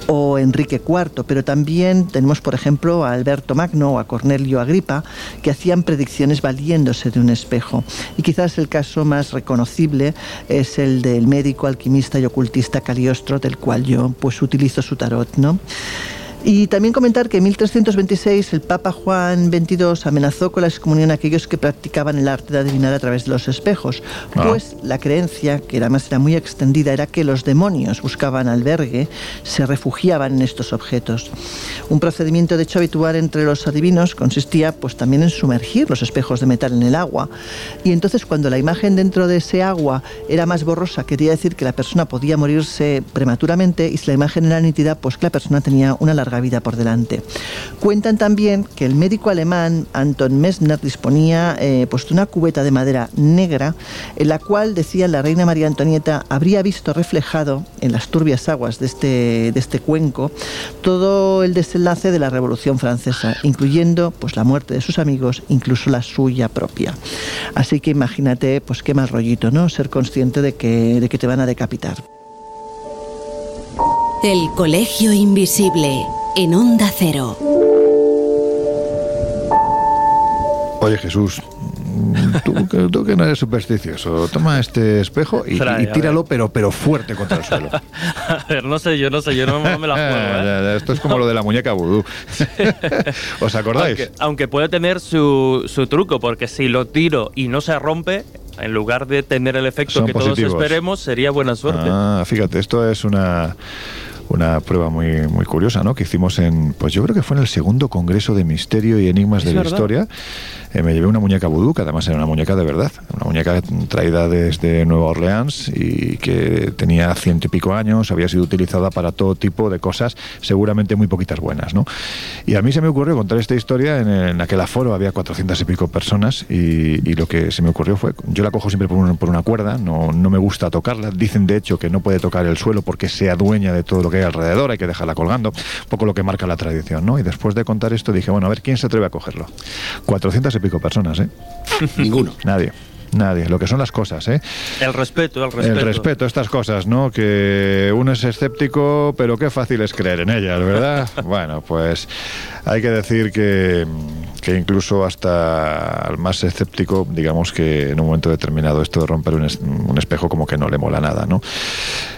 o Enrique IV, pero también tenemos, por ejemplo, a Alberto Magno o a Cornelio Agripa, que hacían predicciones valiéndose de un espejo. Y quizás el caso más reconocible es el del médico, alquimista y ocultista Caliostro, del cual yo pues utilizo su tarot, ¿no? Y también comentar que en 1326 el Papa Juan XXII amenazó con la excomunión a aquellos que practicaban el arte de adivinar a través de los espejos, Ah. pues la creencia, que además era muy extendida, era que los demonios buscaban albergue, se refugiaban en estos objetos. Un procedimiento de hecho habitual entre los adivinos consistía pues también en sumergir los espejos de metal en el agua y entonces cuando la imagen dentro de ese agua era más borrosa quería decir que la persona podía morirse prematuramente y si la imagen era nítida pues que la persona tenía una larga vida por delante. Cuentan también que el médico alemán Anton Messner disponía eh, pues de una cubeta de madera negra en la cual decía la reina María Antonieta habría visto reflejado en las turbias aguas de este, de este cuenco todo el desenlace de la Revolución Francesa, incluyendo pues la muerte de sus amigos, incluso la suya propia. Así que imagínate pues qué mal rollito, ¿no? Ser consciente de que, de que te van a decapitar. El Colegio Invisible en Onda Cero. Oye Jesús, tú, que- tú que no eres supersticioso, toma este espejo y, Trae, y a tíralo, pero, pero fuerte contra el suelo. A ver, no sé yo, no sé yo, no, me la juego. ¿eh? Esto es como lo de la muñeca vudú. ¿Os acordáis? Aunque, aunque puede tener su, su truco, porque si lo tiro y no se rompe, en lugar de tener el efecto Son que positivos. todos esperemos, sería buena suerte. Ah, fíjate, esto es una, una prueba muy, muy curiosa, ¿no? Que hicimos en, pues yo creo que fue en el segundo Congreso de Misterio y Enigmas Es de la. Historia. Eh, me llevé una muñeca vudú, que además era una muñeca de verdad, una muñeca traída desde Nueva Orleans y que tenía ciento y pico años, había sido utilizada para todo tipo de cosas, seguramente muy poquitas buenas, ¿no? Y a mí se me ocurrió contar esta historia en, en aquel aforo, había 400 y pico personas y, lo que se me ocurrió fue, yo la cojo siempre por, un- por una cuerda, no, no me gusta tocarla, dicen de hecho que no puede tocar el suelo porque se adueña de todo lo que hay alrededor, hay que dejarla colgando, un poco lo que marca la tradición, ¿no? Y después de contar esto dije, bueno, a ver, ¿quién se atreve a cogerlo? 400 y pico personas, ¿eh? Ninguno. Nadie. Nadie, lo que son las cosas, ¿eh? El respeto, el respeto. El respeto a estas cosas, ¿no? Que uno es escéptico, pero qué fácil es creer en ellas, ¿verdad? bueno, pues hay que decir que, que incluso hasta al más escéptico, digamos que en un momento determinado esto de romper un, es- un espejo como que no le mola nada, ¿no?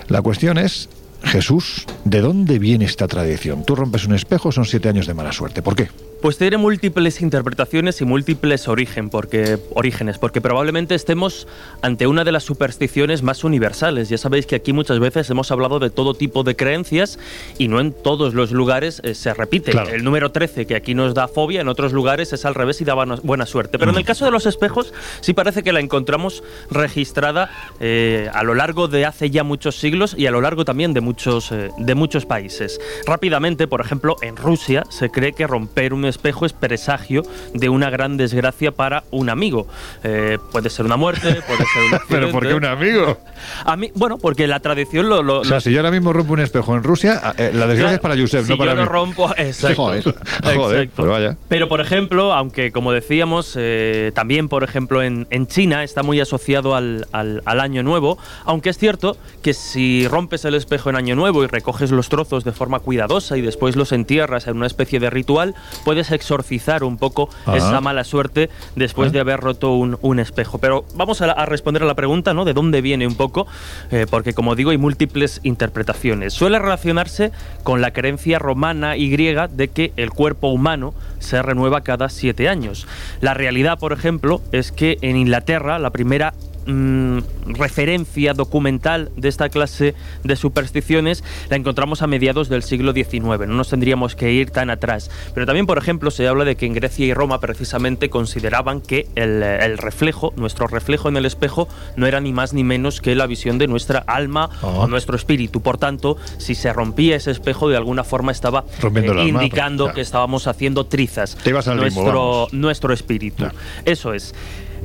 La cuestión es, Jesús, ¿de dónde viene esta tradición? Tú rompes un espejo, son siete años de mala suerte. ¿Por qué? Pues tiene múltiples interpretaciones y múltiples origen, porque, orígenes, porque probablemente estemos ante una de las supersticiones más universales. Ya sabéis que aquí muchas veces hemos hablado de todo tipo de creencias y no en todos los lugares eh, se repite. Claro. El número 13, que aquí nos da fobia, en otros lugares es al revés y da buena- suerte. Pero en el caso de los espejos, sí parece que la encontramos registrada eh, a lo largo de hace ya muchos siglos y a lo largo también de muchos, eh, de muchos países. Rápidamente, por ejemplo, en Rusia se cree que romper un espejo es presagio de una gran desgracia para un amigo. Eh, puede ser una muerte, puede ser un Pero ¿por qué un amigo? A mí, bueno, porque la tradición lo... lo- O sea, lo- si yo ahora mismo rompo un espejo en Rusia, eh, la desgracia es para Josep, si no para yo lo mí. rompo, exacto. Joder. Joder, Exacto. pues vaya. Pero, por ejemplo, aunque como decíamos, eh, también, por ejemplo, en, en China está muy asociado al, al- al Año Nuevo, aunque es cierto que si rompes el espejo en en Año Nuevo y recoges los trozos de forma cuidadosa y después los entierras en una especie de ritual, puedes exorcizar un poco esa mala suerte después Ah. de haber roto un, un espejo. Pero vamos a, a responder a la pregunta, ¿no? ¿De dónde viene un poco? Eh, porque como digo, hay múltiples interpretaciones. Suele relacionarse con la creencia romana y griega de que el cuerpo humano se renueva cada siete años. La realidad, por ejemplo, es que en Inglaterra la primera mm, referencia documental de esta clase de supersticiones la encontramos a mediados del siglo XIX. No nos tendríamos que ir tan atrás. Pero también, por ejemplo, se habla de que en Grecia y Roma precisamente consideraban que el, el reflejo, nuestro reflejo en el espejo, no era ni más ni menos que la visión de nuestra alma o nuestro espíritu. Por tanto, si se rompía ese espejo, de alguna forma estaba eh, alma, indicando claro. que estábamos haciendo trizas Te ibas al limbo, nuestro, vamos. nuestro espíritu. Eso es.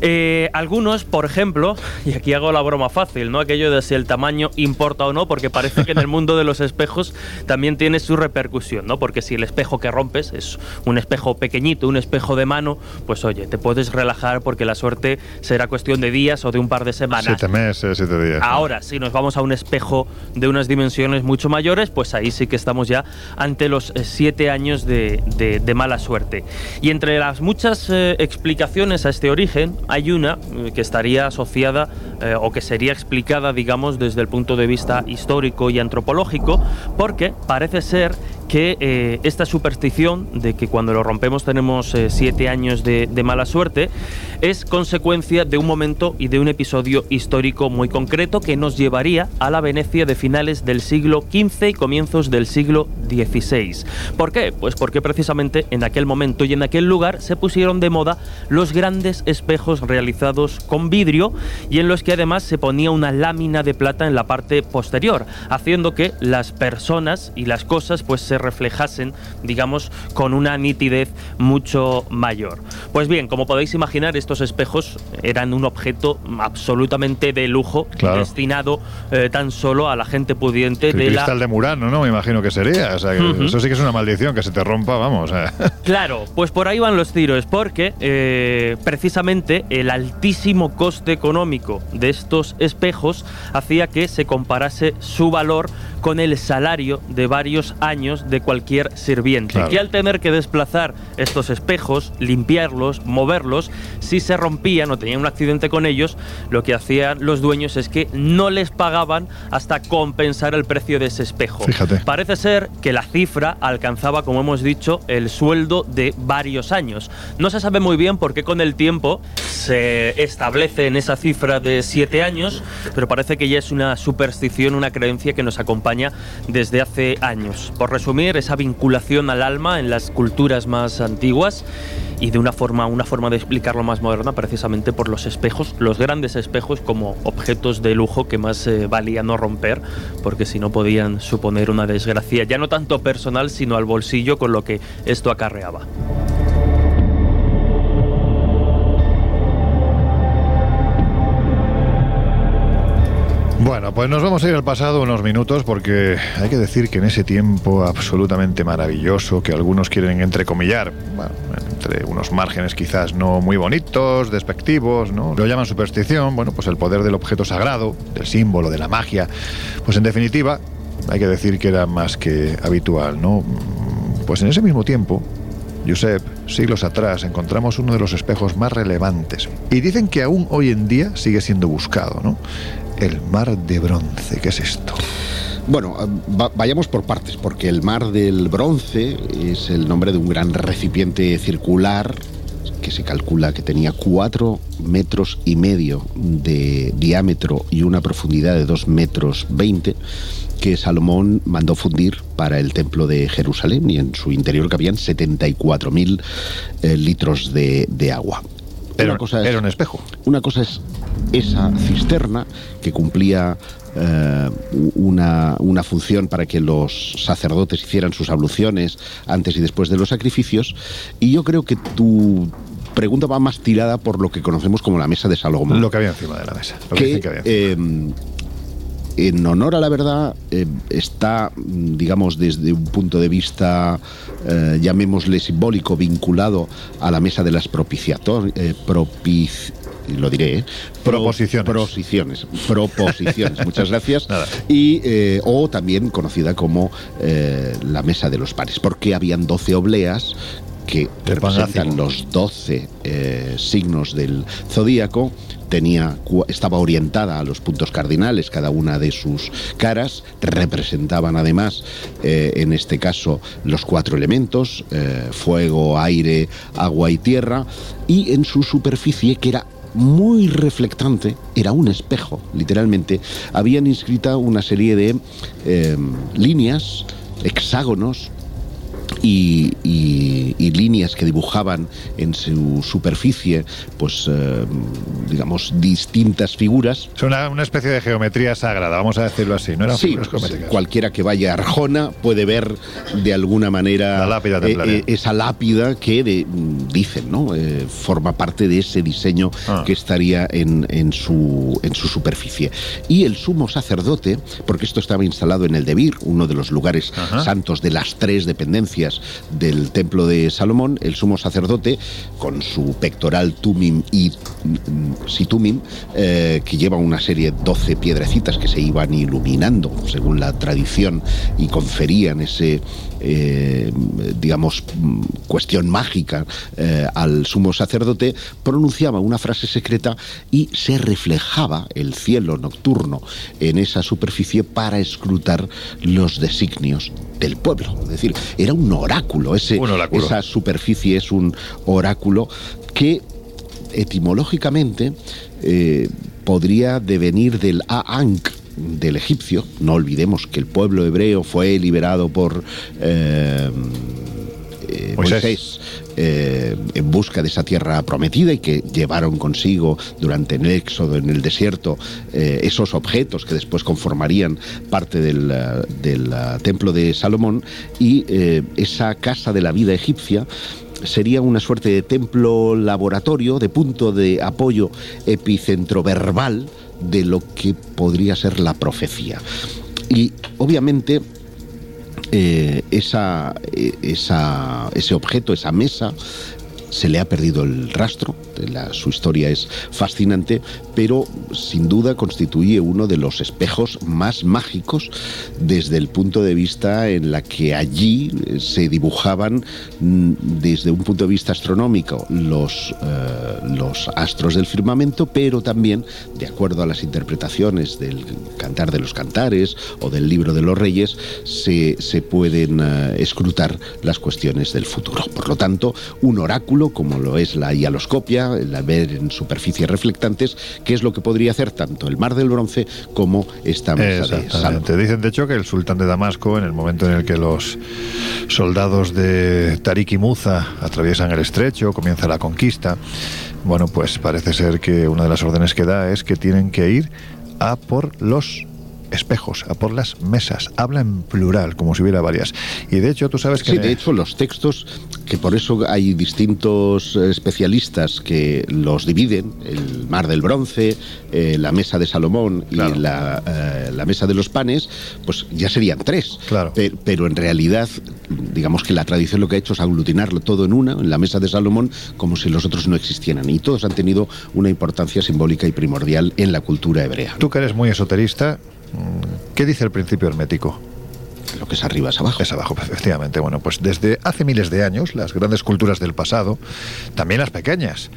Eh, algunos, por ejemplo, y aquí hago la broma fácil, ¿no? Aquello de si el tamaño importa o no, porque parece que en el mundo de los espejos también tiene su repercusión, ¿no? Porque si el espejo que rompes es un espejo pequeñito, un espejo de mano, pues oye, te puedes relajar porque la suerte será cuestión de días o de un par de semanas. Siete meses, siete días. Ahora, si nos vamos a un espejo de unas dimensiones mucho mayores, pues ahí sí que estamos ya ante los eh, siete años de, de- de mala suerte. Y entre las muchas eh, explicaciones a este origen, hay una eh, que estaría asociada eh, o que sería explicada, digamos, desde el punto de vista histórico y antropológico, porque parece ser que eh, esta superstición de que cuando lo rompemos tenemos eh, siete años de, de mala suerte es consecuencia de un momento y de un episodio histórico muy concreto que nos llevaría a la Venecia de finales del siglo XV y comienzos del siglo XVI. ¿Por qué? Pues porque precisamente en aquel momento y en aquel lugar se pusieron de moda los grandes espejos realizados con vidrio y en los que además se ponía una lámina de plata en la parte posterior, haciendo que las personas y las cosas pues se reflejasen, digamos, con una nitidez mucho mayor. Pues bien, como podéis imaginar, estos espejos eran un objeto absolutamente de lujo Claro. destinado eh, tan solo a la gente pudiente El de la cristal de Murano, ¿no? Me imagino que sería. O sea, que Ujú. Eso sí que es una maldición, que se te rompa, vamos. Claro, pues por ahí van los tiros, porque eh, precisamente el altísimo coste económico de estos espejos hacía que se comparase su valor con el salario de varios años de cualquier sirviente, Claro. que al tener que desplazar estos espejos, limpiarlos, moverlos, si se rompían o tenían un accidente con ellos, lo que hacían los dueños es que no les pagaban hasta compensar el precio de ese espejo. Fíjate. Parece ser que la cifra alcanzaba, como hemos dicho, el sueldo de varios años. No se sabe muy bien por qué con el tiempo se establece en esa cifra de siete años, pero parece que ya es una superstición, una creencia que nos acompaña desde hace años. Por resumir, esa vinculación al alma en las culturas más antiguas y de una forma, una forma de explicarlo más moderna, precisamente por los espejos, los grandes espejos como objetos de lujo que más eh, valía no romper, porque si no podían suponer una desgracia, ya no tanto personal, sino al bolsillo con lo que esto acarreaba. Bueno, pues nos vamos a ir al pasado unos minutos porque hay que decir que en ese tiempo absolutamente maravilloso que algunos quieren entrecomillar, bueno, entre unos márgenes quizás no muy bonitos, despectivos, ¿no? Lo llaman superstición, bueno, pues el poder del objeto sagrado, del símbolo, de la magia, pues en definitiva hay que decir que era más que habitual. Pues en ese mismo tiempo, Josep, siglos atrás, encontramos uno de los espejos más relevantes. Y dicen que aún hoy en día sigue siendo buscado, ¿no? El mar de bronce. ¿Qué es esto? Bueno, eh, va- vayamos por partes, porque el mar del bronce es el nombre de un gran recipiente circular que se calcula que tenía cuatro metros y medio de diámetro y una profundidad de dos metros veinte que Salomón mandó fundir para el templo de Jerusalén y en su interior cabían 74.000 eh, litros de, de agua. Era- Una cosa es- era un espejo. Una cosa es esa cisterna que cumplía eh, una, una función para que los sacerdotes hicieran sus abluciones antes y después de los sacrificios. Y yo creo que tu pregunta va más tirada por lo que conocemos como la mesa de Salomón. Lo que había encima de la mesa. Lo que que, dicen que había. eh, en honor a la verdad, eh, está, digamos, desde un punto de vista, eh, llamémosle simbólico, vinculado a la mesa de las propiciator- eh, lo diré, ¿eh? Pro- Proposiciones. Proposiciones. Proposiciones, muchas gracias. Y, eh, o también conocida como eh, la mesa de los pares, porque habían 12 obleas que representan los 12 eh, signos del zodíaco. Tenía, estaba orientada a los puntos cardinales, cada una de sus caras. Representaban además, eh, en este caso, los cuatro elementos: eh, fuego, aire, agua y tierra. Y en su superficie, que era muy reflectante, era un espejo, literalmente, habían inscrita una serie de eh, líneas, hexágonos, y, y- y líneas que dibujaban en su superficie, pues, eh, digamos, distintas figuras. Es una, una especie de geometría sagrada, vamos a decirlo así, ¿no? Eran Sí, geométricas. cualquiera que vaya a Arjona puede ver de alguna manera La lápida eh, eh, esa lápida que de- dicen, ¿no? Eh, forma parte de ese diseño Ah. que estaría en, en su, en su superficie. Y el sumo sacerdote, porque esto estaba instalado en el Debir, uno de los lugares Ajá. santos de las tres dependencias del templo de Salomón, el sumo sacerdote, con su pectoral Tumim y mm, Situmim, eh, que lleva una serie de 12 piedrecitas que se iban iluminando según la tradición y conferían ese, eh, digamos, cuestión mágica eh, al sumo sacerdote, pronunciaba una frase secreta y se reflejaba el cielo nocturno en esa superficie para escrutar los designios del pueblo. Es decir, era un oráculo, ese, Un oráculo. esa superficie es un oráculo que etimológicamente eh, podría devenir del Aank del egipcio. No olvidemos que el pueblo hebreo fue liberado por eh, eh, Moisés. Eh, en busca de esa tierra prometida y que llevaron consigo durante el éxodo en el desierto eh, esos objetos que después conformarían parte del, del, templo de Salomón y esa casa de la vida egipcia sería una suerte de templo laboratorio, de punto de apoyo epicentro verbal de lo que podría ser la profecía. Y obviamente eh, esa, eh, esa- ese objeto, esa mesa, se le ha perdido el rastro. La- su historia es fascinante, pero sin duda constituye uno de los espejos más mágicos desde el punto de vista en la que allí eh, se dibujaban mm, desde un punto de vista astronómico los, eh, los astros del firmamento, pero también, de acuerdo a las interpretaciones del Cantar de los Cantares o del Libro de los Reyes, se, se pueden eh, escrutar las cuestiones del futuro. Por lo tanto, un oráculo, como lo es la hialoscopia, el ver en superficies reflectantes, que es lo que podría hacer tanto el Mar del Bronce como esta mesa de Salomón. Exactamente. Dicen, de hecho, que el sultán de Damasco, en el momento en el que los soldados de Tariq y Muza atraviesan el estrecho, comienza la conquista, bueno, pues parece ser que una de las órdenes que da es que tienen que ir a por los espejos, a por las mesas. Habla en plural, como si hubiera varias. Y de hecho, tú sabes que... Sí, de hecho, los textos, que por eso hay distintos especialistas que los dividen, el Mar del Bronce, eh, la Mesa de Salomón y la, eh, la Mesa de los Panes, pues ya serían tres. Claro. Pe- Pero, en realidad, digamos que la tradición lo que ha hecho es aglutinarlo todo en una, en la Mesa de Salomón, como si los otros no existieran. Y todos han tenido una importancia simbólica y primordial en la cultura hebrea. Tú que eres muy esoterista, ¿qué dice el principio hermético? Lo que es arriba es abajo. Es abajo, efectivamente. Bueno, pues desde hace miles de años, las grandes culturas del pasado, también las pequeñas,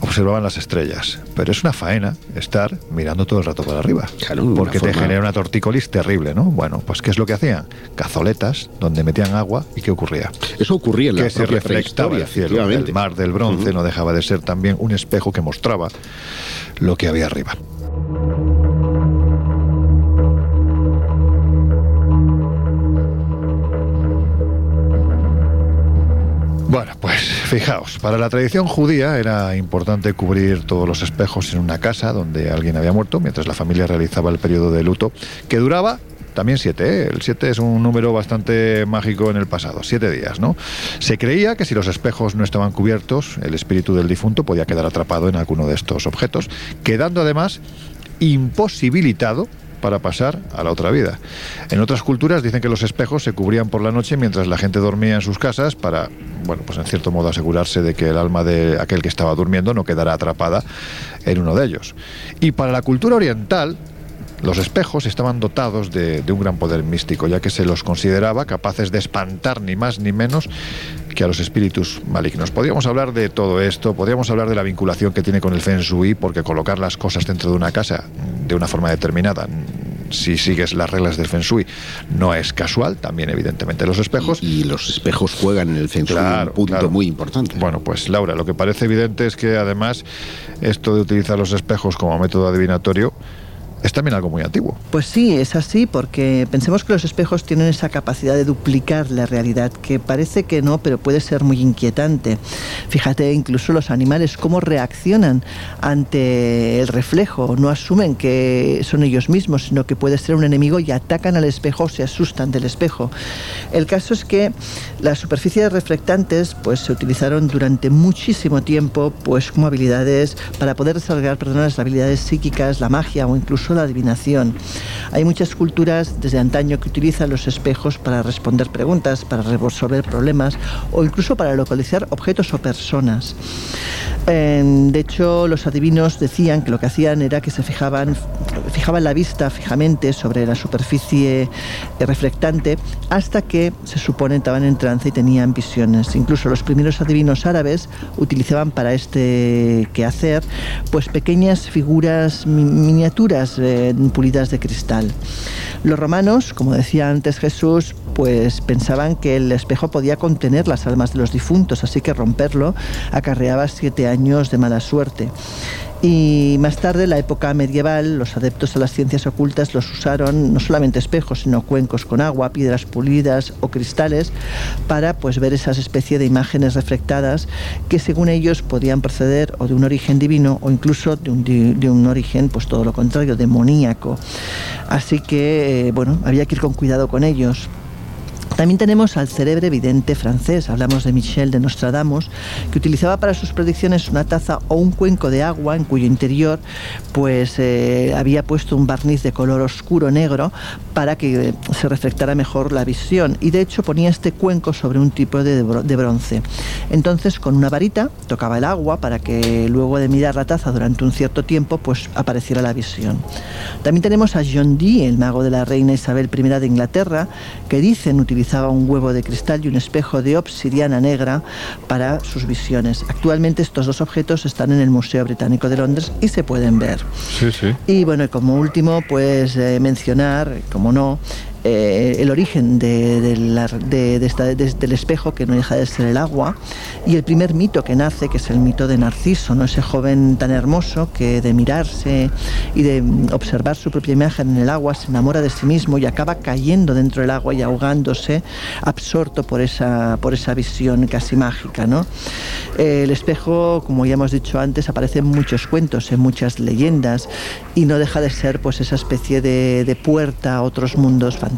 observaban las estrellas. Pero es una faena estar mirando todo el rato para arriba. una porque te forma- genera una tortícolis terrible, ¿no? Bueno, pues ¿qué es lo que hacían? Cazoletas donde metían agua y ¿qué ocurría? Eso ocurría en la que se reflectaba el cielo. El mar del bronce no dejaba de ser también un espejo que mostraba lo que había arriba. Bueno, pues fijaos, para la tradición judía era importante cubrir todos los espejos en una casa donde alguien había muerto mientras la familia realizaba el periodo de luto, que duraba también siete. ¿eh? El siete es un número bastante mágico en el pasado, siete días, ¿no? Se creía que si los espejos no estaban cubiertos, el espíritu del difunto podía quedar atrapado en alguno de estos objetos, quedando además imposibilitado para pasar a la otra vida. En otras culturas dicen que los espejos se cubrían por la noche mientras la gente dormía en sus casas para, bueno, pues en cierto modo asegurarse de que el alma de aquel que estaba durmiendo no quedara atrapada en uno de ellos. Y para la cultura oriental, los espejos estaban dotados de, de un gran poder místico, ya que se los consideraba capaces de espantar ni más ni menos que a los espíritus malignos. Podríamos hablar de todo esto, podríamos hablar de la vinculación que tiene con el Feng Shui, porque colocar las cosas dentro de una casa de una forma determinada, si sigues las reglas del Feng Shui, no es casual, también evidentemente los espejos. Y, los espejos juegan en el Feng Shui un punto muy importante. Bueno, pues Laura, lo que parece evidente es que además esto de utilizar los espejos como método adivinatorio es también algo muy antiguo. Pues sí, es así, porque pensemos que los espejos tienen esa capacidad de duplicar la realidad, que parece que no, pero puede ser muy inquietante. Fíjate, incluso los animales, cómo reaccionan ante el reflejo. No asumen que son ellos mismos, sino que puede ser un enemigo y atacan al espejo o se asustan del espejo. El caso es que las superficies reflectantes pues, se utilizaron durante muchísimo tiempo pues, como habilidades para poder desarrollar perdón, las habilidades psíquicas, la magia o incluso la adivinación. Hay muchas culturas desde antaño que utilizan los espejos para responder preguntas, para resolver problemas o incluso para localizar objetos o personas. De hecho, los adivinos decían que lo que hacían era que se fijaban, fijaban la vista fijamente sobre la superficie reflectante hasta que se supone estaban en trance y tenían visiones. Incluso los primeros adivinos árabes utilizaban para este quehacer pues pequeñas figuras mi- pulidas de cristal. Los romanos, como decía antes Jesús, pues pensaban que el espejo podía contener las almas de los difuntos, así que romperlo acarreaba siete años de mala suerte. Y más tarde, en la época medieval, los adeptos a las ciencias ocultas los usaron no solamente espejos, sino cuencos con agua, piedras pulidas o cristales para pues ver esas especies de imágenes reflectadas que según ellos podían proceder o de un origen divino o incluso de un, de un origen pues todo lo contrario, demoníaco. Así que, eh, bueno, había que ir con cuidado con ellos. También tenemos al cerebre vidente francés, hablamos de Michel de Nostradamus, que utilizaba para sus predicciones una taza o un cuenco de agua en cuyo interior pues eh, había puesto un barniz de color oscuro negro para que eh, se reflectara mejor la visión y de hecho ponía este cuenco sobre un tipo de, de bronce. Entonces con una varita tocaba el agua para que luego de mirar la taza durante un cierto tiempo pues apareciera la visión. También tenemos a John Dee, el mago de la reina Isabel I de Inglaterra, que dicen utilizaba un huevo de cristal y un espejo de obsidiana negra para sus visiones. Actualmente estos dos objetos están en el Museo Británico de Londres y se pueden ver. Sí, sí. Y bueno, como último, pues eh, mencionar, como no, eh, el origen de- del espejo, que no deja de ser el agua, y el primer mito que nace, que es el mito de Narciso, ¿no? ese joven tan hermoso que de mirarse y de observar su propia imagen en el agua se enamora de sí mismo y acaba cayendo dentro del agua y ahogándose, absorto por esa, por esa visión casi mágica. ¿no? El espejo, como ya hemos dicho antes, aparece en muchos cuentos, en muchas leyendas, y no deja de ser pues esa especie de, de puerta a otros mundos fantásticos,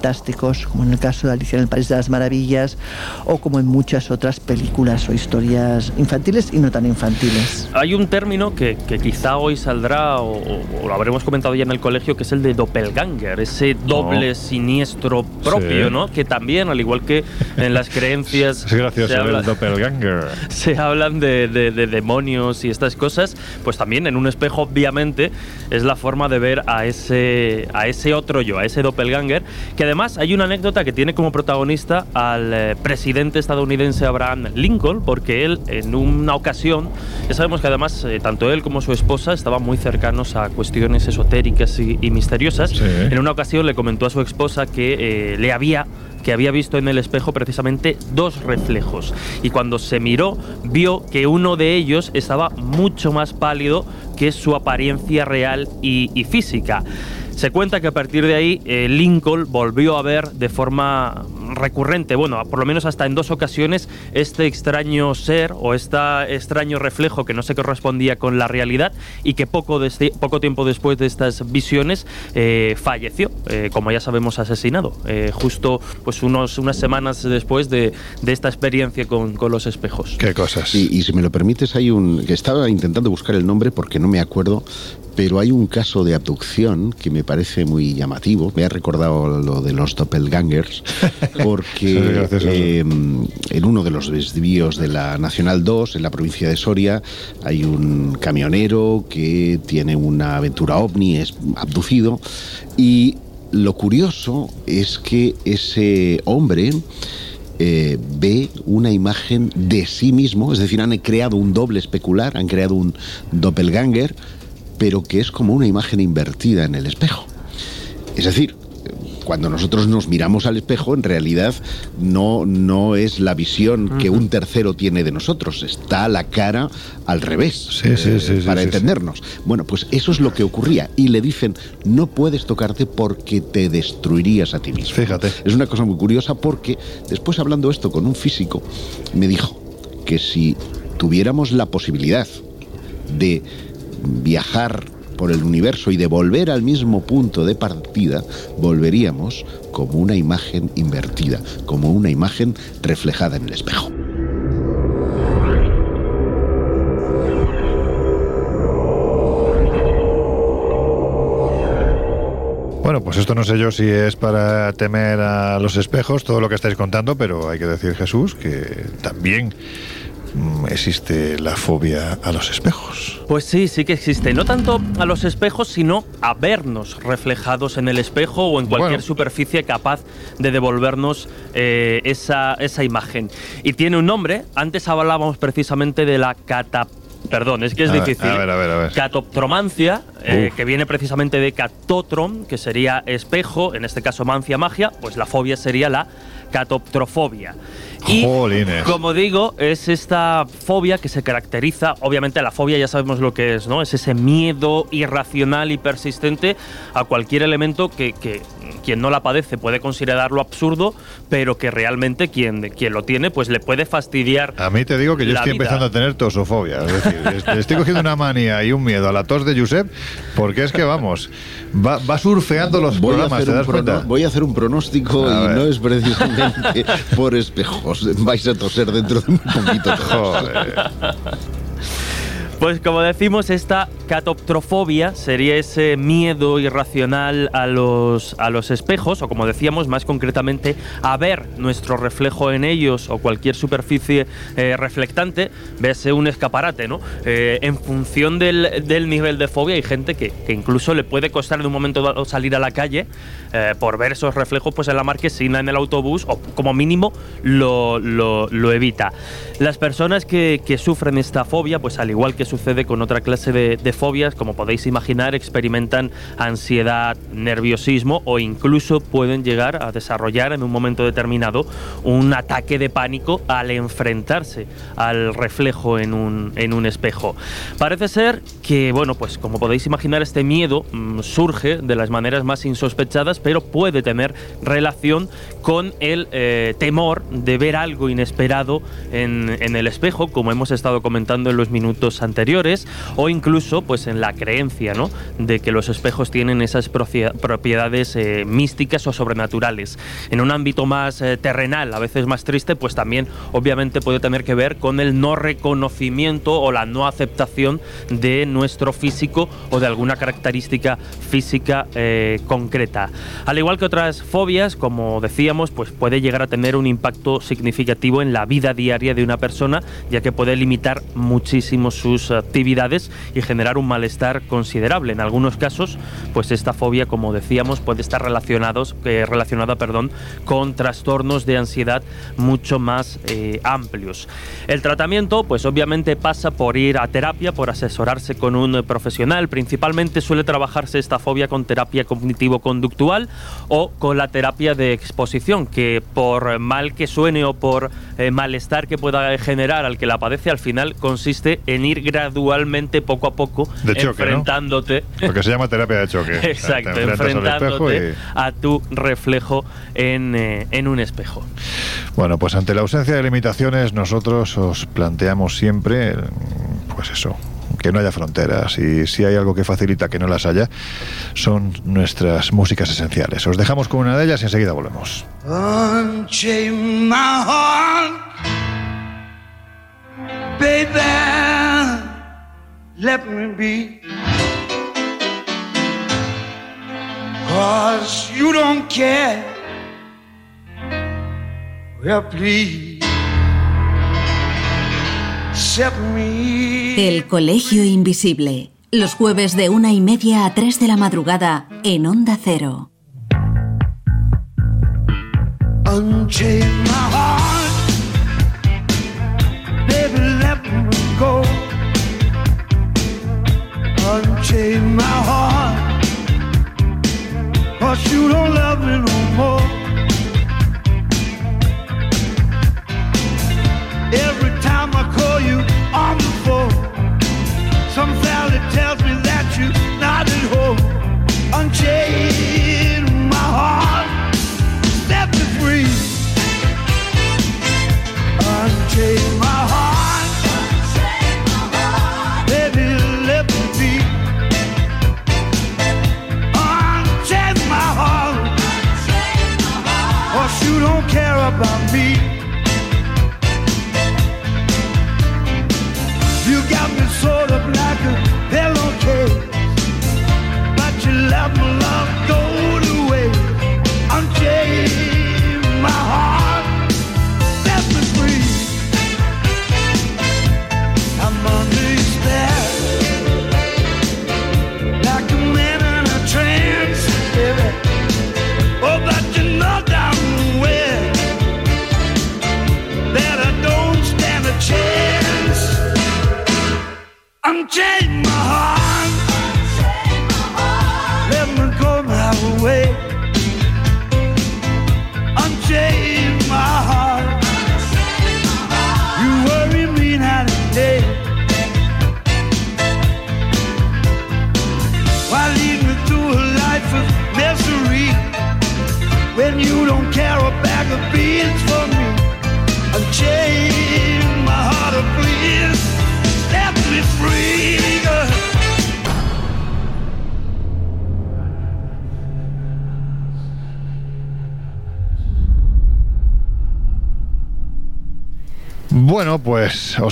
como en el caso de Alicia en el País de las Maravillas, o como en muchas otras películas o historias infantiles y no tan infantiles. Hay un término que, que quizá hoy saldrá o, o- lo habremos comentado ya en el colegio, que es el de doppelganger, ese doble siniestro propio, Sí. ¿no? Que también, al igual que en las creencias... Es gracioso se habla- el doppelganger. se hablan de, de- de demonios y estas cosas, pues también en un espejo, obviamente, es la forma de ver a ese, a ese otro yo, a ese doppelganger, que además hay una anécdota que tiene como protagonista al eh, presidente estadounidense Abraham Lincoln, porque él en una ocasión, ya sabemos que además eh, tanto él como su esposa estaban muy cercanos a cuestiones esotéricas y, y misteriosas, en una ocasión le comentó a su esposa que eh, le había que había visto en el espejo precisamente dos reflejos y cuando se miró vio que uno de ellos estaba mucho más pálido que su apariencia real y, física. Se cuenta que a partir de ahí eh, Lincoln volvió a ver de forma recurrente, bueno, por lo menos hasta en dos ocasiones, este extraño ser o este extraño reflejo que no se correspondía con la realidad y que poco, desde- poco tiempo después de estas visiones eh, falleció, eh, como ya sabemos, asesinado, eh, justo pues unos, unas semanas después de, de esta experiencia con, con los espejos. Qué cosas. Y, y si me lo permites, hay un. que estaba intentando buscar el nombre porque no me acuerdo. Pero hay un caso de abducción que me parece muy llamativo. Me ha recordado lo de los doppelgangers, porque eh, en uno de los desvíos de la Nacional 2, en la provincia de Soria, hay un camionero que tiene una aventura ovni, es abducido, y lo curioso es que ese hombre eh, ve una imagen de sí mismo, es decir, han creado un doble especular, han creado un doppelganger, pero que es como una imagen invertida en el espejo. Es decir, cuando nosotros nos miramos al espejo, en realidad no, no es la visión que un tercero tiene de nosotros, está la cara al revés, Sí, sí, eh, sí, sí, para entendernos. Bueno, pues eso es lo que ocurría. Y le dicen, no puedes tocarte porque te destruirías a ti mismo. Fíjate. Es una cosa muy curiosa porque después hablando esto con un físico, me dijo que si tuviéramos la posibilidad de viajar por el universo y de volver al mismo punto de partida, volveríamos como una imagen invertida, como una imagen reflejada en el espejo. Bueno, pues esto no sé yo si es para temer a los espejos, todo lo que estáis contando, pero hay que decir, Jesús, que también existe la fobia a los espejos. Pues sí, sí que existe. No tanto a los espejos, sino a vernos reflejados en el espejo o en cualquier Bueno. superficie capaz de devolvernos eh, esa, esa imagen. Y tiene un nombre. Antes hablábamos precisamente de la cata... Perdón, es que es A ver, difícil. a ver, a ver, a ver. Catoptromancia, eh, que viene precisamente de catotrom, que sería espejo, en este caso mancia magia, pues la fobia sería la catoptrofobia. Y Jolines. como digo, es esta fobia que se caracteriza, obviamente la fobia ya sabemos lo que es, ¿no? Es ese miedo irracional y persistente a cualquier elemento que, que quien no la padece puede considerarlo absurdo, pero que realmente quien, quien lo tiene pues le puede fastidiar. A mí te digo que yo estoy vida. empezando a tener tosofobia. Es decir, est- estoy cogiendo una manía y un miedo a la tos de Josep, porque es que vamos, va, va surfeando los Voy programas, voy a hacer un pronóstico y no es precisamente por Vais a toser dentro de un poquito. Joder. Pues como decimos, esta catoptrofobia sería ese miedo irracional a los, a los espejos, o como decíamos, más concretamente, a ver nuestro reflejo en ellos o cualquier superficie eh, reflectante, véase un escaparate, ¿no? Eh, en función del, del nivel de fobia hay gente que, que incluso le puede costar en un momento dado salir a la calle eh, por ver esos reflejos pues en la marquesina, en el autobús, o como mínimo lo, lo- lo evita. Las personas que, que sufren esta fobia, pues al igual que sucede con otra clase de, de fobias, como podéis imaginar, experimentan ansiedad, nerviosismo o incluso pueden llegar a desarrollar en un momento determinado un ataque de pánico al enfrentarse al reflejo en un, en un espejo. Parece ser que, bueno, pues como podéis imaginar, este miedo mm, surge de las maneras más insospechadas, pero puede tener relación con el eh, temor de ver algo inesperado en, en el espejo, como hemos estado comentando en los minutos anteriores, o incluso pues en la creencia ¿no? de que los espejos tienen esas propiedades eh, místicas o sobrenaturales. En un ámbito más eh, terrenal, a veces más triste, pues también obviamente puede tener que ver con el no reconocimiento o la no aceptación de nuestro físico o de alguna característica física eh, concreta. Al igual que otras fobias, como decíamos, pues puede llegar a tener un impacto significativo en la vida diaria de una persona, ya que puede limitar muchísimo sus actividades y generar un malestar considerable. En algunos casos, pues esta fobia, como decíamos, puede estar relacionados, eh, relacionada perdón, con trastornos de ansiedad mucho más eh, amplios. El tratamiento, pues obviamente pasa por ir a terapia, por asesorarse con un profesional. Principalmente suele trabajarse esta fobia con terapia cognitivo-conductual o con la terapia de exposición, que por mal que suene o por eh, malestar que pueda generar al que la padece, al final consiste en ir gradualmente, poco a poco, De choque, ¿no? enfrentándote. Lo que se llama terapia de choque. O sea, te Exacto, enfrentándote y- a tu reflejo en, eh, en un espejo. Bueno, pues ante la ausencia de limitaciones, nosotros os planteamos siempre, pues eso, que no haya fronteras y si hay algo que facilita que no las haya, son nuestras músicas esenciales. Os dejamos con una de ellas y enseguida volvemos. Unchain my heart, baby. Let me be. Cause you don't care. Well, please. Set me. El Colegio Invisible. Los jueves de una y media a tres de la madrugada en Onda Cero. Unchain my heart. Baby, let me go. Unchain my heart. Cause you don't love me no more. Every time I call you on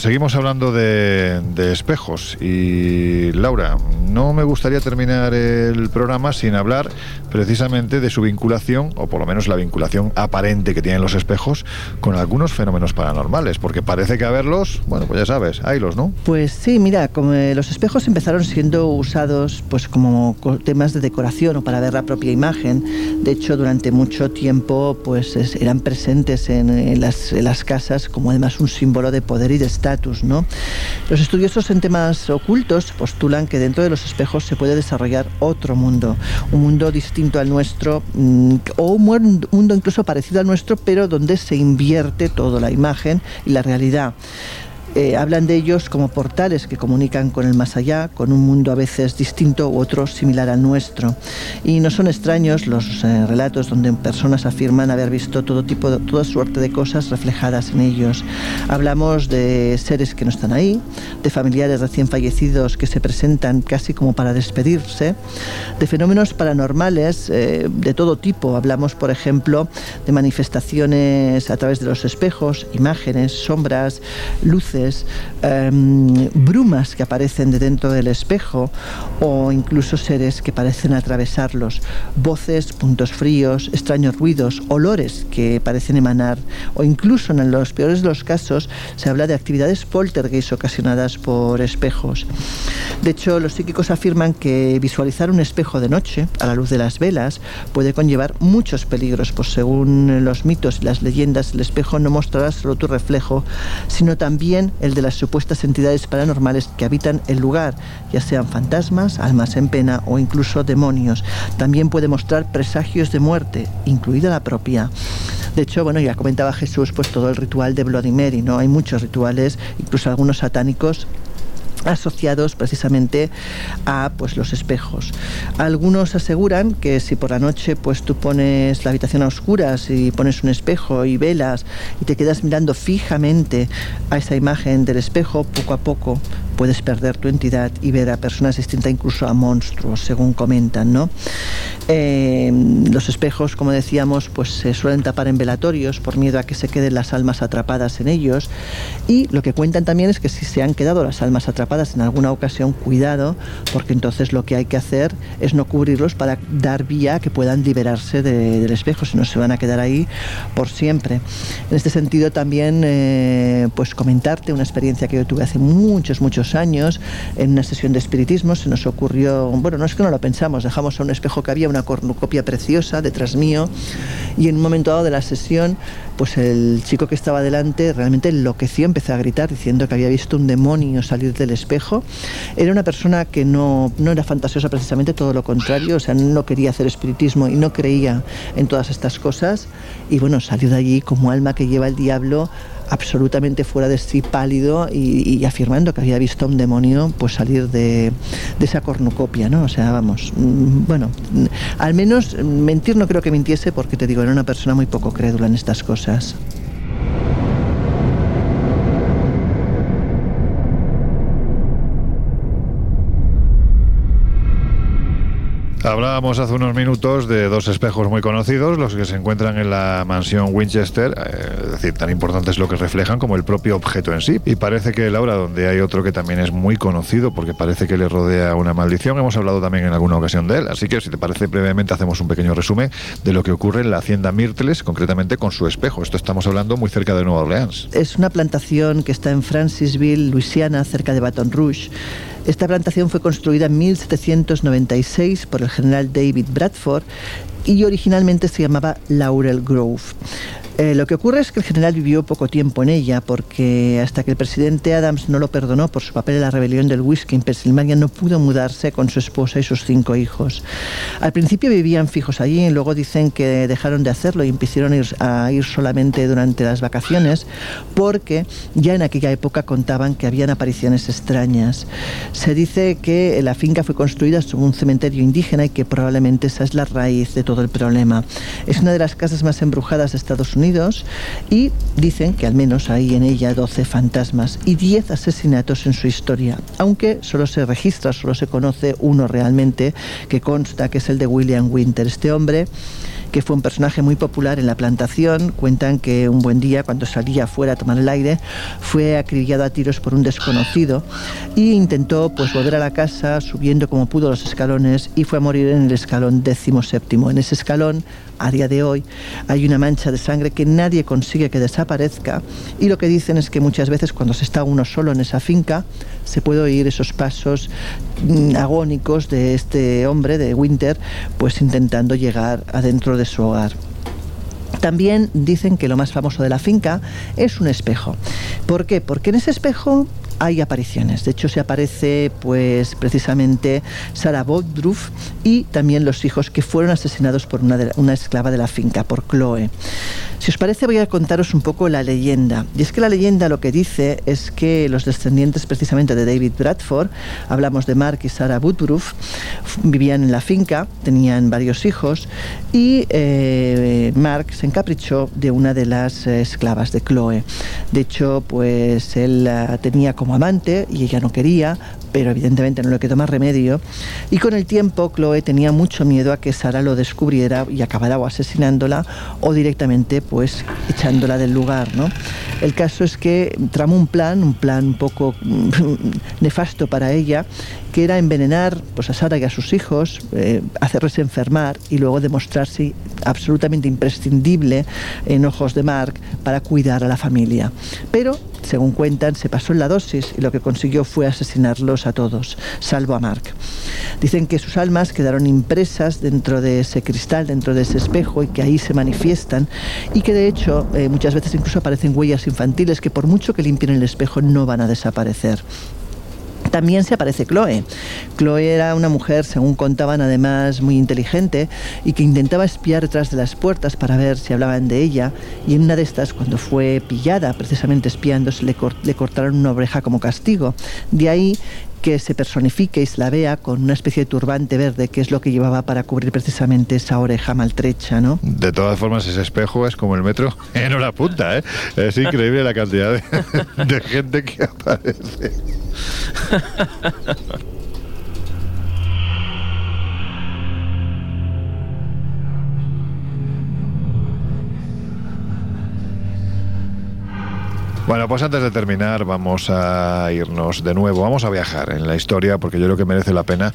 seguimos hablando de, de espejos. Y Laura, no me gustaría terminar el programa sin hablar precisamente de su vinculación, o por lo menos la vinculación aparente que tienen los espejos, con algunos fenómenos paranormales. Porque parece que a verlos, bueno, pues ya sabes, haylos, ¿no? Pues sí, mira, como eh, los espejos empezaron siendo usados pues como co- temas de decoración o para ver la propia imagen. De hecho, durante mucho tiempo pues es- eran presentes en, en las, en las casas como además un símbolo de poder y de estatus, ¿no? Los estudiosos en temas ocultos postulan que dentro de los espejos se puede desarrollar otro mundo, un mundo distinto al nuestro mm, o un mundo mundo incluso parecido al nuestro, pero donde se invierte toda la imagen y la realidad. Eh, hablan de ellos como portales que comunican con el más allá, con un mundo a veces distinto u otro similar al nuestro. Y no son extraños los eh, relatos donde personas afirman haber visto todo tipo, de, toda suerte de cosas reflejadas en ellos. Hablamos de seres que no están ahí, de familiares recién fallecidos que se presentan casi como para despedirse, de fenómenos paranormales eh, de todo tipo. Hablamos, por ejemplo, de manifestaciones a través de los espejos, imágenes, sombras, luces, em, brumas que aparecen de dentro del espejo o incluso seres que parecen atravesarlos, voces, puntos fríos, extraños ruidos, olores que parecen emanar o incluso en los peores de los casos se habla de actividades poltergeist ocasionadas por espejos. De hecho, los psíquicos afirman que visualizar un espejo de noche a la luz de las velas puede conllevar muchos peligros, pues según los mitos y las leyendas, el espejo no mostrará solo tu reflejo, sino también el de las supuestas entidades paranormales que habitan el lugar, ya sean fantasmas, almas en pena o incluso demonios. También puede mostrar presagios de muerte, incluida la propia. De hecho, bueno, ya comentaba Jesús, pues todo el ritual de Bloody Mary, ¿no? Hay muchos rituales, incluso algunos satánicos asociados precisamente a pues los espejos. Algunos aseguran que si por la noche pues tú pones la habitación a oscuras y pones un espejo y velas y te quedas mirando fijamente a esa imagen del espejo, poco a poco puedes perder tu entidad y ver a personas distintas, incluso a monstruos, según comentan, ¿no? Eh, los espejos, como decíamos, pues se suelen tapar en velatorios por miedo a que se queden las almas atrapadas en ellos. Y lo que cuentan también es que si se han quedado las almas atrapadas en alguna ocasión, cuidado, porque entonces lo que hay que hacer es no cubrirlos para dar vía a que puedan liberarse de- del espejo, si no se van a quedar ahí por siempre. En este sentido también, eh, pues comentarte una experiencia que yo tuve hace muchos, muchos años en una sesión de espiritismo. Se nos ocurrió, bueno, no es que no lo pensamos, dejamos a un espejo que había una cornucopia preciosa detrás mío y en un momento dado de la sesión, pues el chico que estaba delante realmente enloqueció, empezó a gritar diciendo que había visto un demonio salir del espejo. Era una persona que no, no era fantasiosa precisamente, todo lo contrario, o sea, no quería hacer espiritismo y no creía en todas estas cosas y bueno, salió de allí como alma que lleva el diablo absolutamente fuera de sí, pálido y, y afirmando que había visto a un demonio pues salir de, de esa cornucopia, ¿no? O sea, vamos, mm, bueno, mm, al menos mm, mentir no creo que mintiese porque te digo, era una persona muy poco crédula en estas cosas. Hablábamos hace unos minutos de dos espejos muy conocidos, los que se encuentran en la mansión Winchester, eh, es decir, tan importante es lo que reflejan como el propio objeto en sí. Y parece que Laura, donde hay otro que también es muy conocido, porque parece que le rodea una maldición, hemos hablado también en alguna ocasión de él. Así que, si te parece, brevemente hacemos un pequeño resumen de lo que ocurre en la hacienda Myrtles, concretamente con su espejo. Esto estamos hablando muy cerca de Nueva Orleans. Es una plantación que está en Francisville, Luisiana, cerca de Baton Rouge. Esta plantación fue construida en 1796 por el general David Bradford y originalmente se llamaba Laurel Grove. Eh, lo que ocurre es que el general vivió poco tiempo en ella porque hasta que el presidente Adams no lo perdonó por su papel en la rebelión del whisky en Pensilvania no pudo mudarse con su esposa y sus cinco hijos. Al principio vivían fijos allí y luego dicen que dejaron de hacerlo y empezaron a ir, a ir solamente durante las vacaciones porque ya en aquella época contaban que habían apariciones extrañas. Se dice que la finca fue construida sobre un cementerio indígena y que probablemente esa es la raíz de todo el problema. Es una de las casas más embrujadas de Estados Unidos y dicen que al menos hay en ella 12 fantasmas y 10 asesinatos en su historia, aunque solo se registra, solo se conoce uno realmente que consta que es el de William Winter. Este hombre que fue un personaje muy popular en la plantación. Cuentan que un buen día, cuando salía afuera a tomar el aire, fue acribillado a tiros por un desconocido e intentó pues volver a la casa subiendo como pudo los escalones y fue a morir en el escalón décimo séptimo. En ese escalón, a día de hoy, hay una mancha de sangre que nadie consigue que desaparezca y lo que dicen es que muchas veces cuando se está uno solo en esa finca, se puede oír esos pasos mm, agónicos de este hombre, de Winter, pues intentando llegar adentro de su hogar. También dicen que lo más famoso de la finca es un espejo. ¿Por qué? Porque en ese espejo hay apariciones. De hecho, se aparece, pues, precisamente Sarah Bodruf y también los hijos que fueron asesinados por una, esclava de la finca, por Chloe. Si os parece, voy a contaros un poco la leyenda. Y es que la leyenda lo que dice es que los descendientes precisamente de David Bradford, hablamos de Mark y Sarah Woodruff, vivían en la finca, tenían varios hijos y eh, Mark se encaprichó de una de las eh, esclavas de Chloe. De hecho, pues él la tenía como amante y ella no quería, pero evidentemente no le quedó más remedio. Y con el tiempo, Chloe tenía mucho miedo a que Sara lo descubriera y acabara o asesinándola o directamente pues echándola del lugar. ¿no? El caso es que tramó un plan, un plan un poco mm, nefasto para ella, que era envenenar pues, a Sara y a sus hijos, eh, hacerles enfermar y luego demostrarse absolutamente imprescindible en ojos de Mark para cuidar a la familia. Pero, según cuentan, se pasó en la dosis y lo que consiguió fue asesinarlos a todos, salvo a Mark. Dicen que sus almas quedaron impresas dentro de ese cristal, dentro de ese espejo y que ahí se manifiestan y que de hecho eh, muchas veces incluso aparecen huellas infantiles que por mucho que limpien el espejo no van a desaparecer. También se aparece Chloe. Chloe era una mujer, según contaban, además muy inteligente y que intentaba espiar detrás de las puertas para ver si hablaban de ella. Y en una de estas, cuando fue pillada precisamente espiando, se le, le cortaron una oreja como castigo. De ahí que se personifique y se la vea con una especie de turbante verde, que es lo que llevaba para cubrir precisamente esa oreja maltrecha, ¿no? De todas formas, ese espejo es como el metro en hora punta, ¿eh? Es increíble la cantidad de, de gente que aparece. Bueno, pues antes de terminar vamos a irnos de nuevo, vamos a viajar en la historia porque yo creo que merece la pena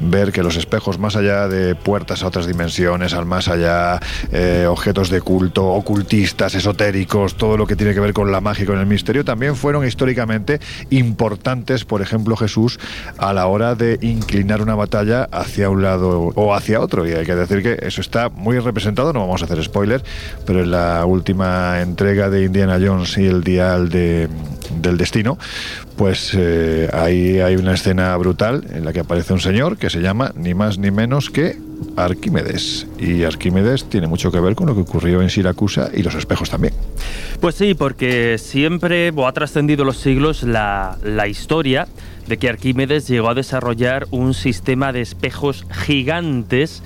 ver que los espejos, más allá de puertas a otras dimensiones, al más allá eh, objetos de culto, ocultistas, esotéricos, todo lo que tiene que ver con la magia y con el misterio, también fueron históricamente importantes, por ejemplo Jesús, a la hora de inclinar una batalla hacia un lado o hacia otro. Y hay que decir que eso está muy representado, no vamos a hacer spoiler, pero en la última entrega de Indiana Jones y el día de, del destino, pues eh, ahí hay una escena brutal en la que aparece un señor que se llama ni más ni menos que Arquímedes. Y Arquímedes tiene mucho que ver con lo que ocurrió en Siracusa y los espejos también. Pues sí, porque siempre ha trascendido los siglos la historia de que Arquímedes llegó a desarrollar un sistema de espejos gigantes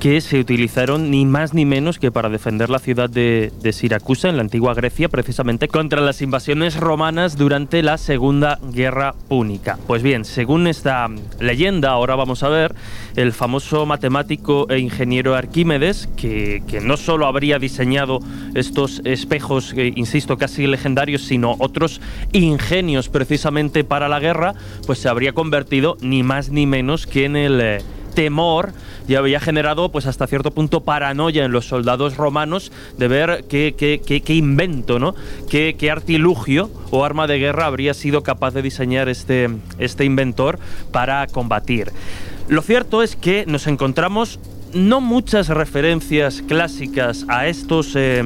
que se utilizaron ni más ni menos que para defender la ciudad de, de, Siracusa en la antigua Grecia, precisamente contra las invasiones romanas durante la Segunda Guerra Púnica. Pues bien, según esta leyenda, ahora vamos a ver, el famoso matemático e ingeniero Arquímedes, que, que no solo habría diseñado estos espejos, que, insisto, casi legendarios, sino otros ingenios precisamente para la guerra, pues se habría convertido ni más ni menos que en el... Eh, temor y había generado pues hasta cierto punto paranoia en los soldados romanos de ver qué, qué, qué, qué invento, ¿no? Qué, artilugio o arma de guerra habría sido capaz de diseñar este, este inventor para combatir. Lo cierto es que nos encontramos no muchas referencias clásicas a estos... Eh,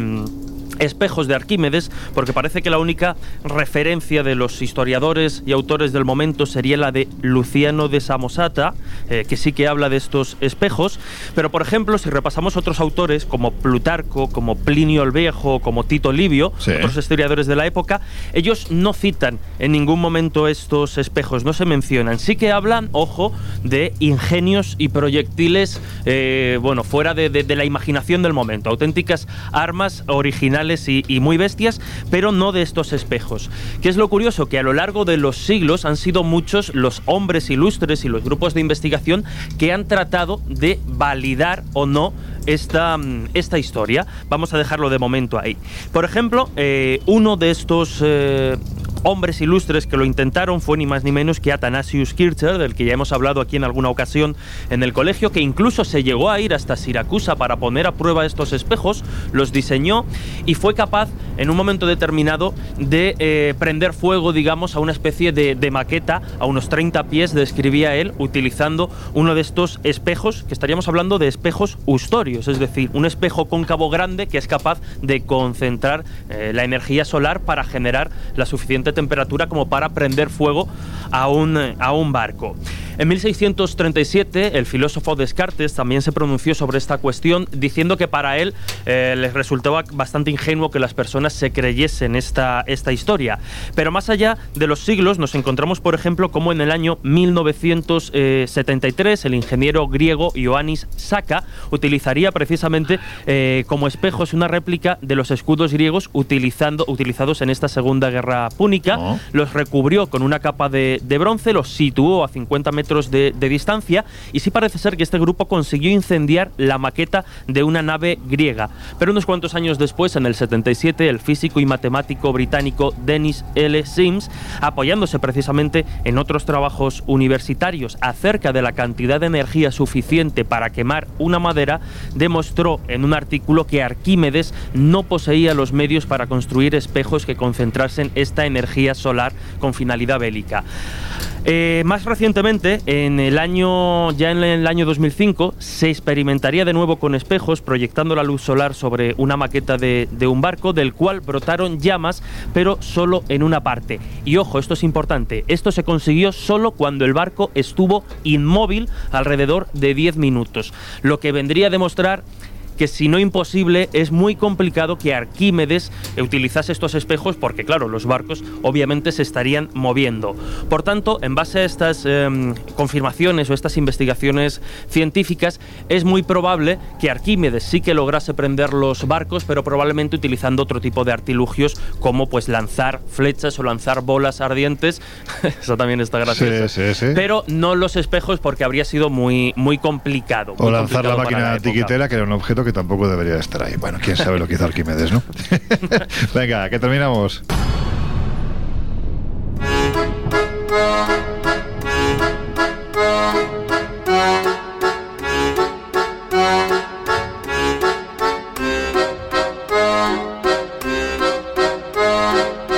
espejos de Arquímedes, porque parece que la única referencia de los historiadores y autores del momento sería la de Luciano de Samosata, eh, que sí que habla de estos espejos, pero por ejemplo, si repasamos otros autores como Plutarco, como Plinio el Viejo, como Tito Livio, sí. otros historiadores de la época, ellos no citan en ningún momento estos espejos, no se mencionan, sí que hablan, ojo, de ingenios y proyectiles, eh, bueno, fuera de, de, de la imaginación del momento, auténticas armas originales y, y, muy bestias, pero no de estos espejos. ¿Qué es lo curioso? Que a lo largo de los siglos han sido muchos los hombres ilustres y los grupos de investigación que han tratado de validar o no esta, esta historia. Vamos a dejarlo de momento ahí. Por ejemplo, eh, uno de estos eh, hombres ilustres que lo intentaron fue ni más ni menos que Athanasius Kircher, del que ya hemos hablado aquí en alguna ocasión en el colegio, que incluso se llegó a ir hasta Siracusa para poner a prueba estos espejos, los diseñó y fue capaz en un momento determinado de eh, prender fuego, digamos, a una especie de, de, maqueta a unos 30 pies, describía él, utilizando uno de estos espejos, que estaríamos hablando de espejos ustorios, es decir, un espejo cóncavo grande que es capaz de concentrar eh, la energía solar para generar la suficiente temperatura como para prender fuego a un, a un barco. En 1637 el filósofo Descartes también se pronunció sobre esta cuestión diciendo que para él eh, les resultaba bastante ingenuo que las personas se creyesen esta, esta historia. Pero más allá de los siglos nos encontramos por ejemplo como en el año 1973 el ingeniero griego Ioannis Saka utilizaría precisamente eh, como espejos una réplica de los escudos griegos utilizando, utilizados en esta segunda guerra púnica. Oh. Los recubrió con una capa de, de bronce, los situó a 50 metros de, de, distancia y sí parece ser que este grupo consiguió incendiar la maqueta de una nave griega. Pero unos cuantos años después, en el 77, el físico y matemático británico Dennis L. Sims, apoyándose precisamente en otros trabajos universitarios acerca de la cantidad de energía suficiente para quemar una madera, demostró en un artículo que Arquímedes no poseía los medios para construir espejos que concentrasen esta energía solar con finalidad bélica. Eh, más recientemente, en el año ya en el año 2005, se experimentaría de nuevo con espejos proyectando la luz solar sobre una maqueta de, de, un barco del cual brotaron llamas, pero solo en una parte. Y ojo, esto es importante, esto se consiguió solo cuando el barco estuvo inmóvil alrededor de 10 minutos, lo que vendría a demostrar que si no imposible, es muy complicado que Arquímedes utilizase estos espejos porque, claro, los barcos obviamente se estarían moviendo. Por tanto, en base a estas em, confirmaciones o estas investigaciones científicas, es muy probable que Arquímedes sí que lograse prender los barcos, pero probablemente utilizando otro tipo de artilugios como pues lanzar flechas o lanzar bolas ardientes. Eso también está gracioso. Sí, sí, sí. Pero no los espejos porque habría sido muy, muy complicado. O muy lanzar la complicado máquina época. tiquitera, que era un objeto que tampoco debería estar ahí. Bueno, quién sabe lo que hizo Arquímedes, ¿no? Venga, que terminamos.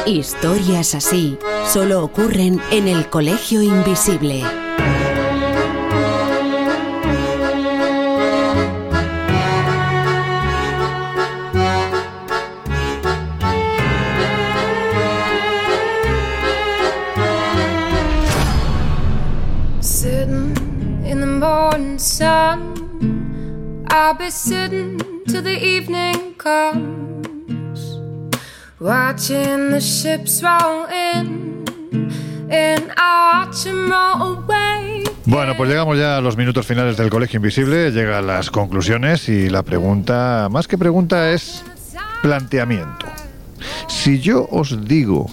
Historias así solo ocurren en el Colegio Invisible. I'll be sitting till the evening comes, watching the ships roll in. Bueno, pues llegamos ya a los minutos finales del Colegio Invisible, llegan las conclusiones y la pregunta, más que pregunta, es planteamiento. Si yo os digo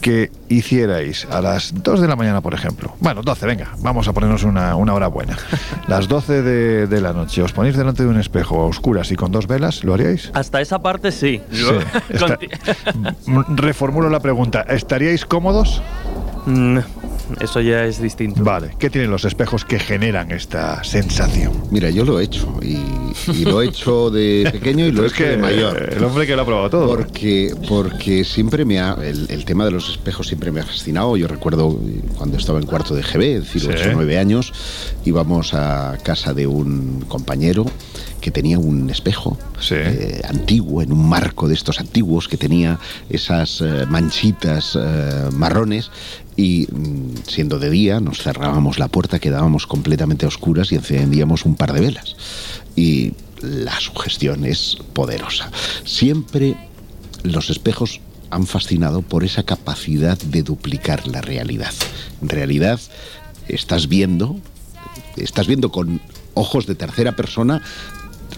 que hicierais a las 2 de la mañana, por ejemplo, bueno, 12, venga, vamos a ponernos una, una hora buena, las 12 de, de la noche, os ponéis delante de un espejo a oscuras y con dos velas, ¿lo haríais? Hasta esa parte sí. Sí, está- Reformulo la pregunta, ¿estaríais cómodos? Mm, Eso ya es distinto. Vale, ¿qué tienen los espejos que generan esta sensación? Mira, yo lo he hecho y, y lo he hecho de pequeño y lo he es hecho que de mayor. el hombre que lo ha probado todo. Porque, porque siempre me ha. El, el tema de los espejos siempre me ha fascinado. Yo recuerdo eh, cuando estaba en cuarto de GB, es decir, Sí. 8 o 9 años, íbamos a casa de un compañero que tenía un espejo eh, antiguo, en un marco de estos antiguos, que tenía esas eh, manchitas eh, marrones. Y mm, siendo de día, nos cerrábamos la puerta, quedábamos completamente oscuras y encendíamos un par de velas. Y la sugestión es poderosa. Siempre los espejos han fascinado por esa capacidad de duplicar la realidad. En realidad, estás viendo, estás viendo con ojos de tercera persona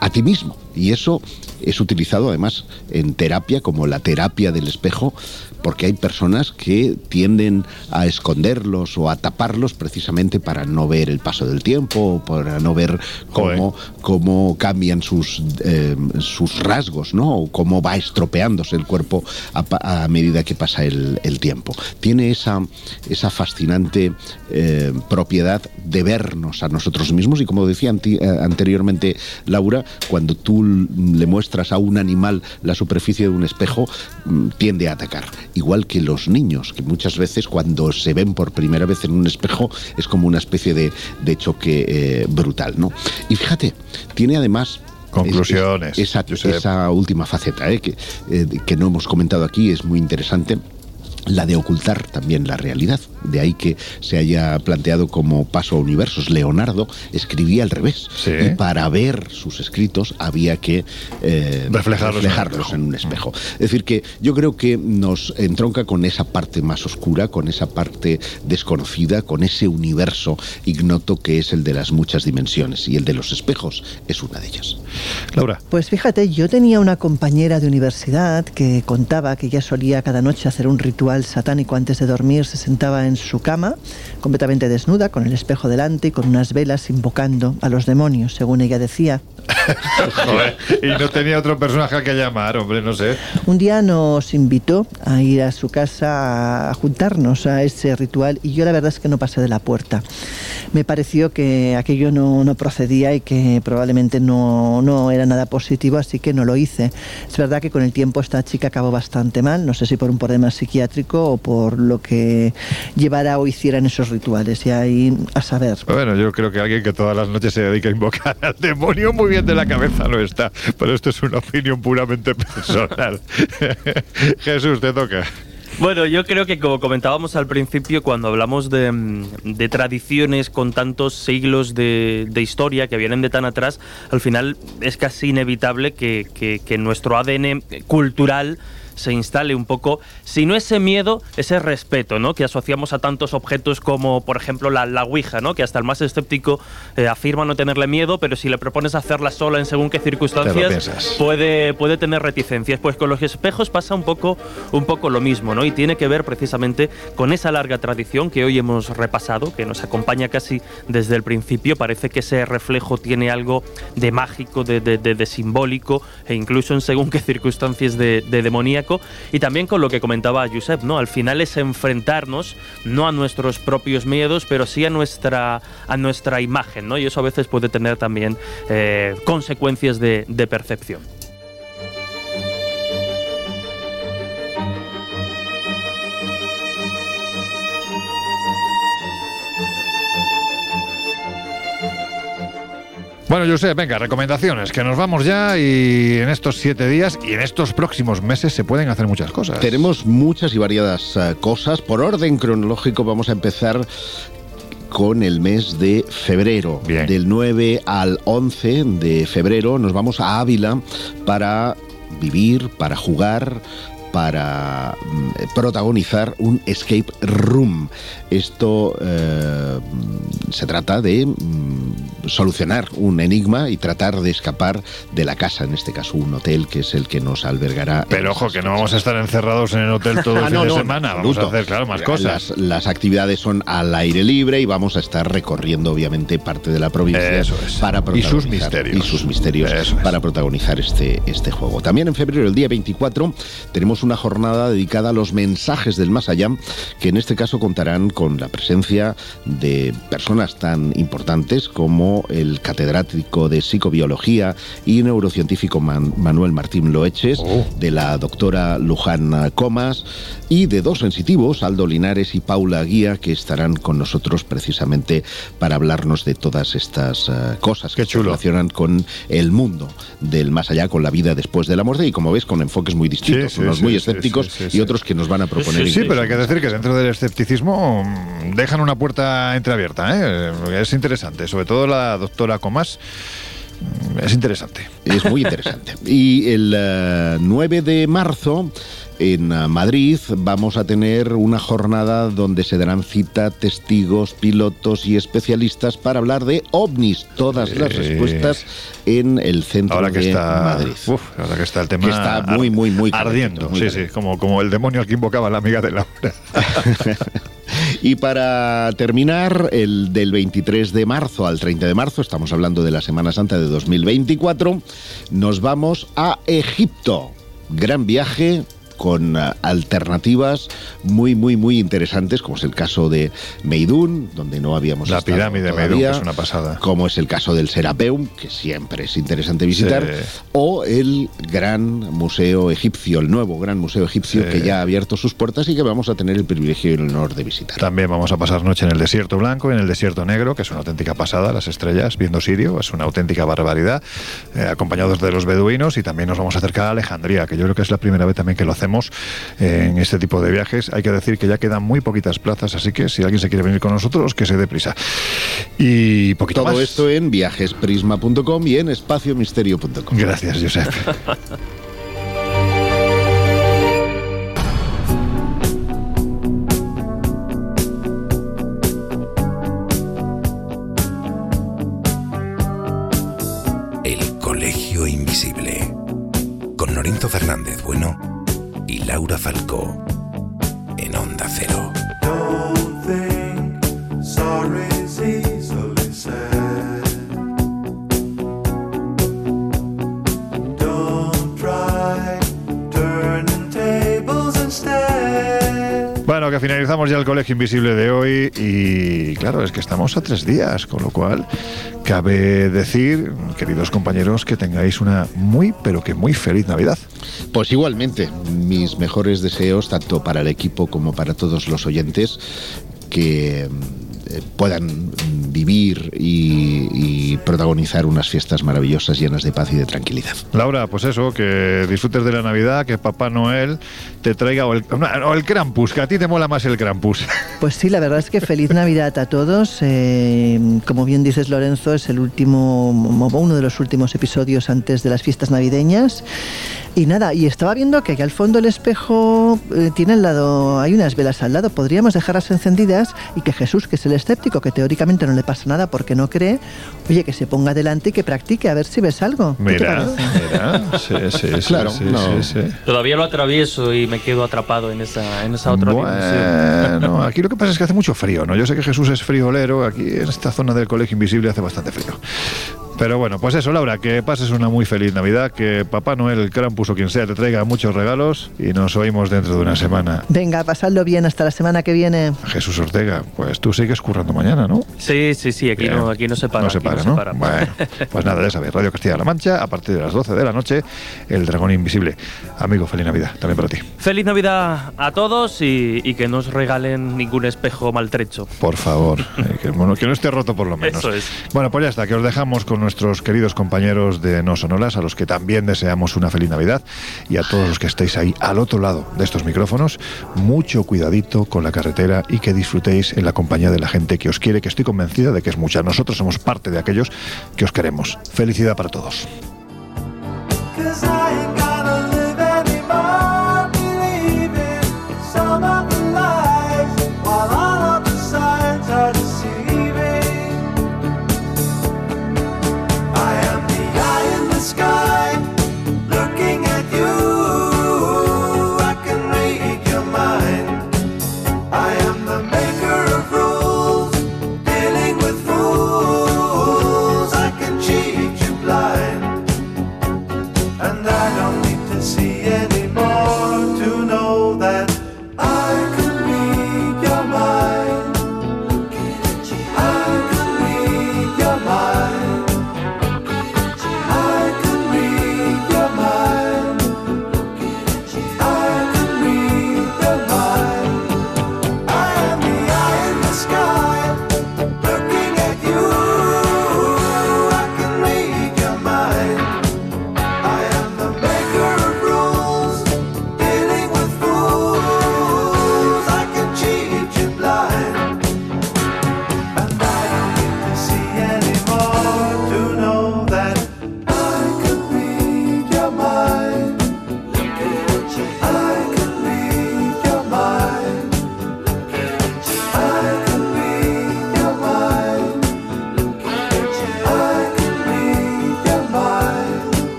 a ti mismo. Y eso es utilizado además en terapia como la terapia del espejo, porque hay personas que tienden a esconderlos o a taparlos precisamente para no ver el paso del tiempo, para no ver cómo, cómo cambian sus, eh, sus rasgos, ¿no? O cómo va estropeándose el cuerpo a, medida que pasa el, el tiempo. Tiene esa, esa fascinante eh, propiedad de vernos a nosotros mismos y como decía anti- eh, anteriormente Laura, cuando tú le muestras a un animal la superficie de un espejo, mm, tiende a atacar. Igual que los niños, que muchas veces cuando se ven por primera vez en un espejo es como una especie de, de choque eh, brutal, ¿no? Y fíjate, tiene además Conclusiones, es- es- esa, esa última faceta eh, que, eh, que no hemos comentado aquí es muy interesante. La de ocultar también la realidad. De ahí que se haya planteado como paso a universos. Leonardo escribía al revés. Y para ver sus escritos había que eh, Reflejarlos en un reflejarlos en un espejo. Es decir, que yo creo que nos entronca con esa parte más oscura, con esa parte desconocida, con ese universo ignoto que es el de las muchas dimensiones. Y el de los espejos es una de ellas. Laura. Pues fíjate, yo tenía una compañera de universidad que contaba que ella solía cada noche hacer un ritual satánico antes de dormir, se sentaba en su cama, completamente desnuda, con el espejo delante y con unas velas invocando a los demonios, según ella decía. Joder, y no tenía otro personaje al que llamar, hombre, no sé. Un día nos invitó a ir a su casa a juntarnos a ese ritual y yo la verdad es que no pasé de la puerta. Me pareció que aquello no, no procedía y que probablemente no, no era nada positivo, así que no lo hice. Es verdad que con el tiempo esta chica acabó bastante mal, no sé si por un problema psiquiátrico o por lo que llevara o hiciera en esos rituales, y ahí a saber. Bueno, yo creo que alguien que todas las noches se dedica a invocar al demonio muy bien de la cabeza no está. Pero esto es una opinión puramente personal. Jesús, te toca. Bueno, yo creo que como comentábamos al principio, cuando hablamos de, de tradiciones con tantos siglos de, de historia que vienen de tan atrás, al final es casi inevitable que, que- que nuestro ADN cultural se instale un poco, si no ese miedo, ese respeto, ¿no? Que asociamos a tantos objetos como, por ejemplo, la, la Ouija, ¿no? Que hasta el más escéptico eh, afirma no tenerle miedo, pero si le propones hacerla sola en según qué circunstancias, puede, puede tener reticencias. Pues con los espejos pasa un poco, un poco lo mismo, ¿no? Y tiene que ver precisamente con esa larga tradición que hoy hemos repasado, que nos acompaña casi desde el principio. Parece que ese reflejo tiene algo de mágico, de, de- de- de simbólico, e incluso en según qué circunstancias de, de Y también con lo que comentaba Josep, ¿no? Al final es enfrentarnos no a nuestros propios miedos, pero sí a nuestra, a nuestra imagen, ¿no? Y eso a veces puede tener también eh, consecuencias de percepción. Bueno, Josep, venga, recomendaciones, que nos vamos ya y en estos siete días y en estos próximos meses se pueden hacer muchas cosas. Tenemos muchas y variadas eh, cosas. Por orden cronológico vamos a empezar con el mes de febrero. Del 9 al 11 de febrero nos vamos a Ávila para vivir, para jugar para mm, protagonizar un escape room. Esto eh, se trata de mm, solucionar un enigma y tratar de escapar de la casa, en este caso un hotel que es el que nos albergará. Pero ojo, que no vamos a estar encerrados en el hotel todo el Ah, fin no, de no, semana. Vamos a hacer, claro, más cosas. Las, las actividades son al aire libre y vamos a estar recorriendo, obviamente, parte de la provincia Eso es. para Y sus misterios. y sus misterios para protagonizar este, este juego. También en febrero, el día 24, tenemos una jornada dedicada a los mensajes del más allá, que en este caso contarán con la presencia de personas tan importantes como el catedrático de psicobiología y neurocientífico Man- Manuel Martín Loeches, de la doctora Luján Comas y de dos sensitivos, Aldo Linares y Paula Guía, que estarán con nosotros precisamente para hablarnos de todas estas eh, cosas que se relacionan con el mundo del más allá, con la vida después de la muerte y como ves con enfoques muy distintos, Sí, sí, unos sí, muy escépticos y otros que nos van a proponer. Sí, pero hay que decir que dentro del escepticismo mm, dejan una puerta entreabierta. ¿eh? Es interesante, sobre todo la doctora Comas. mm, Es interesante. Es muy interesante. Y el eh, 9 de marzo en eh, Madrid vamos a tener una jornada donde se darán cita testigos, pilotos y especialistas para hablar de ovnis. Todas las respuestas en el centro Ahora que de está, Madrid. uf, ahora que está el tema Que está muy, muy, muy ardiendo. calentito, muy sí, sí, como, como el demonio al que invocaba la amiga de Laura. Y para terminar, el del 23 de marzo al 30 de marzo, estamos hablando de la Semana Santa de 2024, nos vamos a Egipto. Gran viaje con eh, alternativas muy, muy, muy interesantes, como es el caso de Meidún, donde no habíamos La pirámide de Meidún, que es una pasada. como es el caso del Serapeum, que siempre es interesante visitar, Sí. o el gran museo egipcio, el nuevo gran museo egipcio Sí. que ya ha abierto sus puertas y que vamos a tener el privilegio y el honor de visitar. También vamos a pasar noche en el desierto blanco y en el desierto negro, que es una auténtica pasada, las estrellas, viendo Sirio, es una auténtica barbaridad, eh, acompañados de los beduinos y también nos vamos a acercar a Alejandría, que yo creo que es la primera vez también que lo hacemos eh, en este tipo de viajes. Hay que decir que ya quedan muy poquitas plazas, así que si alguien se quiere venir con nosotros, que se dé prisa. Y poquito Todo más. esto en viajesprisma.com y en espaciomisterio.com. Gracias, Josep. El Colegio Invisible. Con Lorenzo Fernández Bueno Laura Falcó. En Onda Cero. Finalizamos ya el Colegio Invisible de hoy y claro, es que estamos a tres días, con lo cual cabe decir, queridos compañeros, que tengáis una muy, pero que muy feliz Navidad. Pues igualmente, mis mejores deseos, tanto para el equipo como para todos los oyentes, que puedan vivir y, y protagonizar unas fiestas maravillosas llenas de paz y de tranquilidad. Laura, pues eso, que disfrutes de la Navidad, que Papá Noel te traiga o el, o el Krampus, que a ti te mola más el Krampus. Pues sí, la verdad es que feliz Navidad a todos. Eh, como bien dices, Lorenzo, es el último, uno de los últimos episodios antes de las fiestas navideñas. Y nada, y estaba viendo que aquí al fondo el espejo eh, tiene al lado, hay unas velas al lado, podríamos dejarlas encendidas y que Jesús, que es el escéptico, que teóricamente no le pasa nada porque no cree, oye, que se ponga delante y que practique a ver si ves algo. ¿Qué te Mira, mira, sí, sí, sí, Claro, sí, no. sí, sí. Todavía lo atravieso y me quedo atrapado en esa, en esa otra dimensión. Bueno, aquí lo que pasa es que hace mucho frío, ¿no? Yo sé que Jesús es friolero, aquí en esta zona del colegio invisible hace bastante frío. Pero bueno, pues eso, Laura, que pases una muy feliz Navidad, que Papá Noel, el Krampus o quien sea, te traiga muchos regalos y nos oímos dentro de una semana. Venga, pasadlo bien hasta la semana que viene. Jesús Ortega, pues tú sigues currando mañana, ¿no? Sí, sí, sí, aquí, Bien. no, aquí no se para. No se para, se ¿no? para. Bueno, pues nada, ya sabéis, Radio Castilla-La Mancha, a partir de las 12 de la noche, El Dragón Invisible. Amigo, feliz Navidad, también para ti. Feliz Navidad a todos y, y que no os regalen ningún espejo maltrecho. Por favor, eh, que, bueno, que no esté roto por lo menos. Eso es. Bueno, pues ya está, que os dejamos con nuestros queridos compañeros de No Sonolas, a los que también deseamos una feliz Navidad, y a todos los que estéis ahí al otro lado de estos micrófonos, mucho cuidadito con la carretera y que disfrutéis en la compañía de la gente que os quiere, que estoy convencida de que es mucha. Nosotros somos parte de aquellos que os queremos. Felicidad para todos.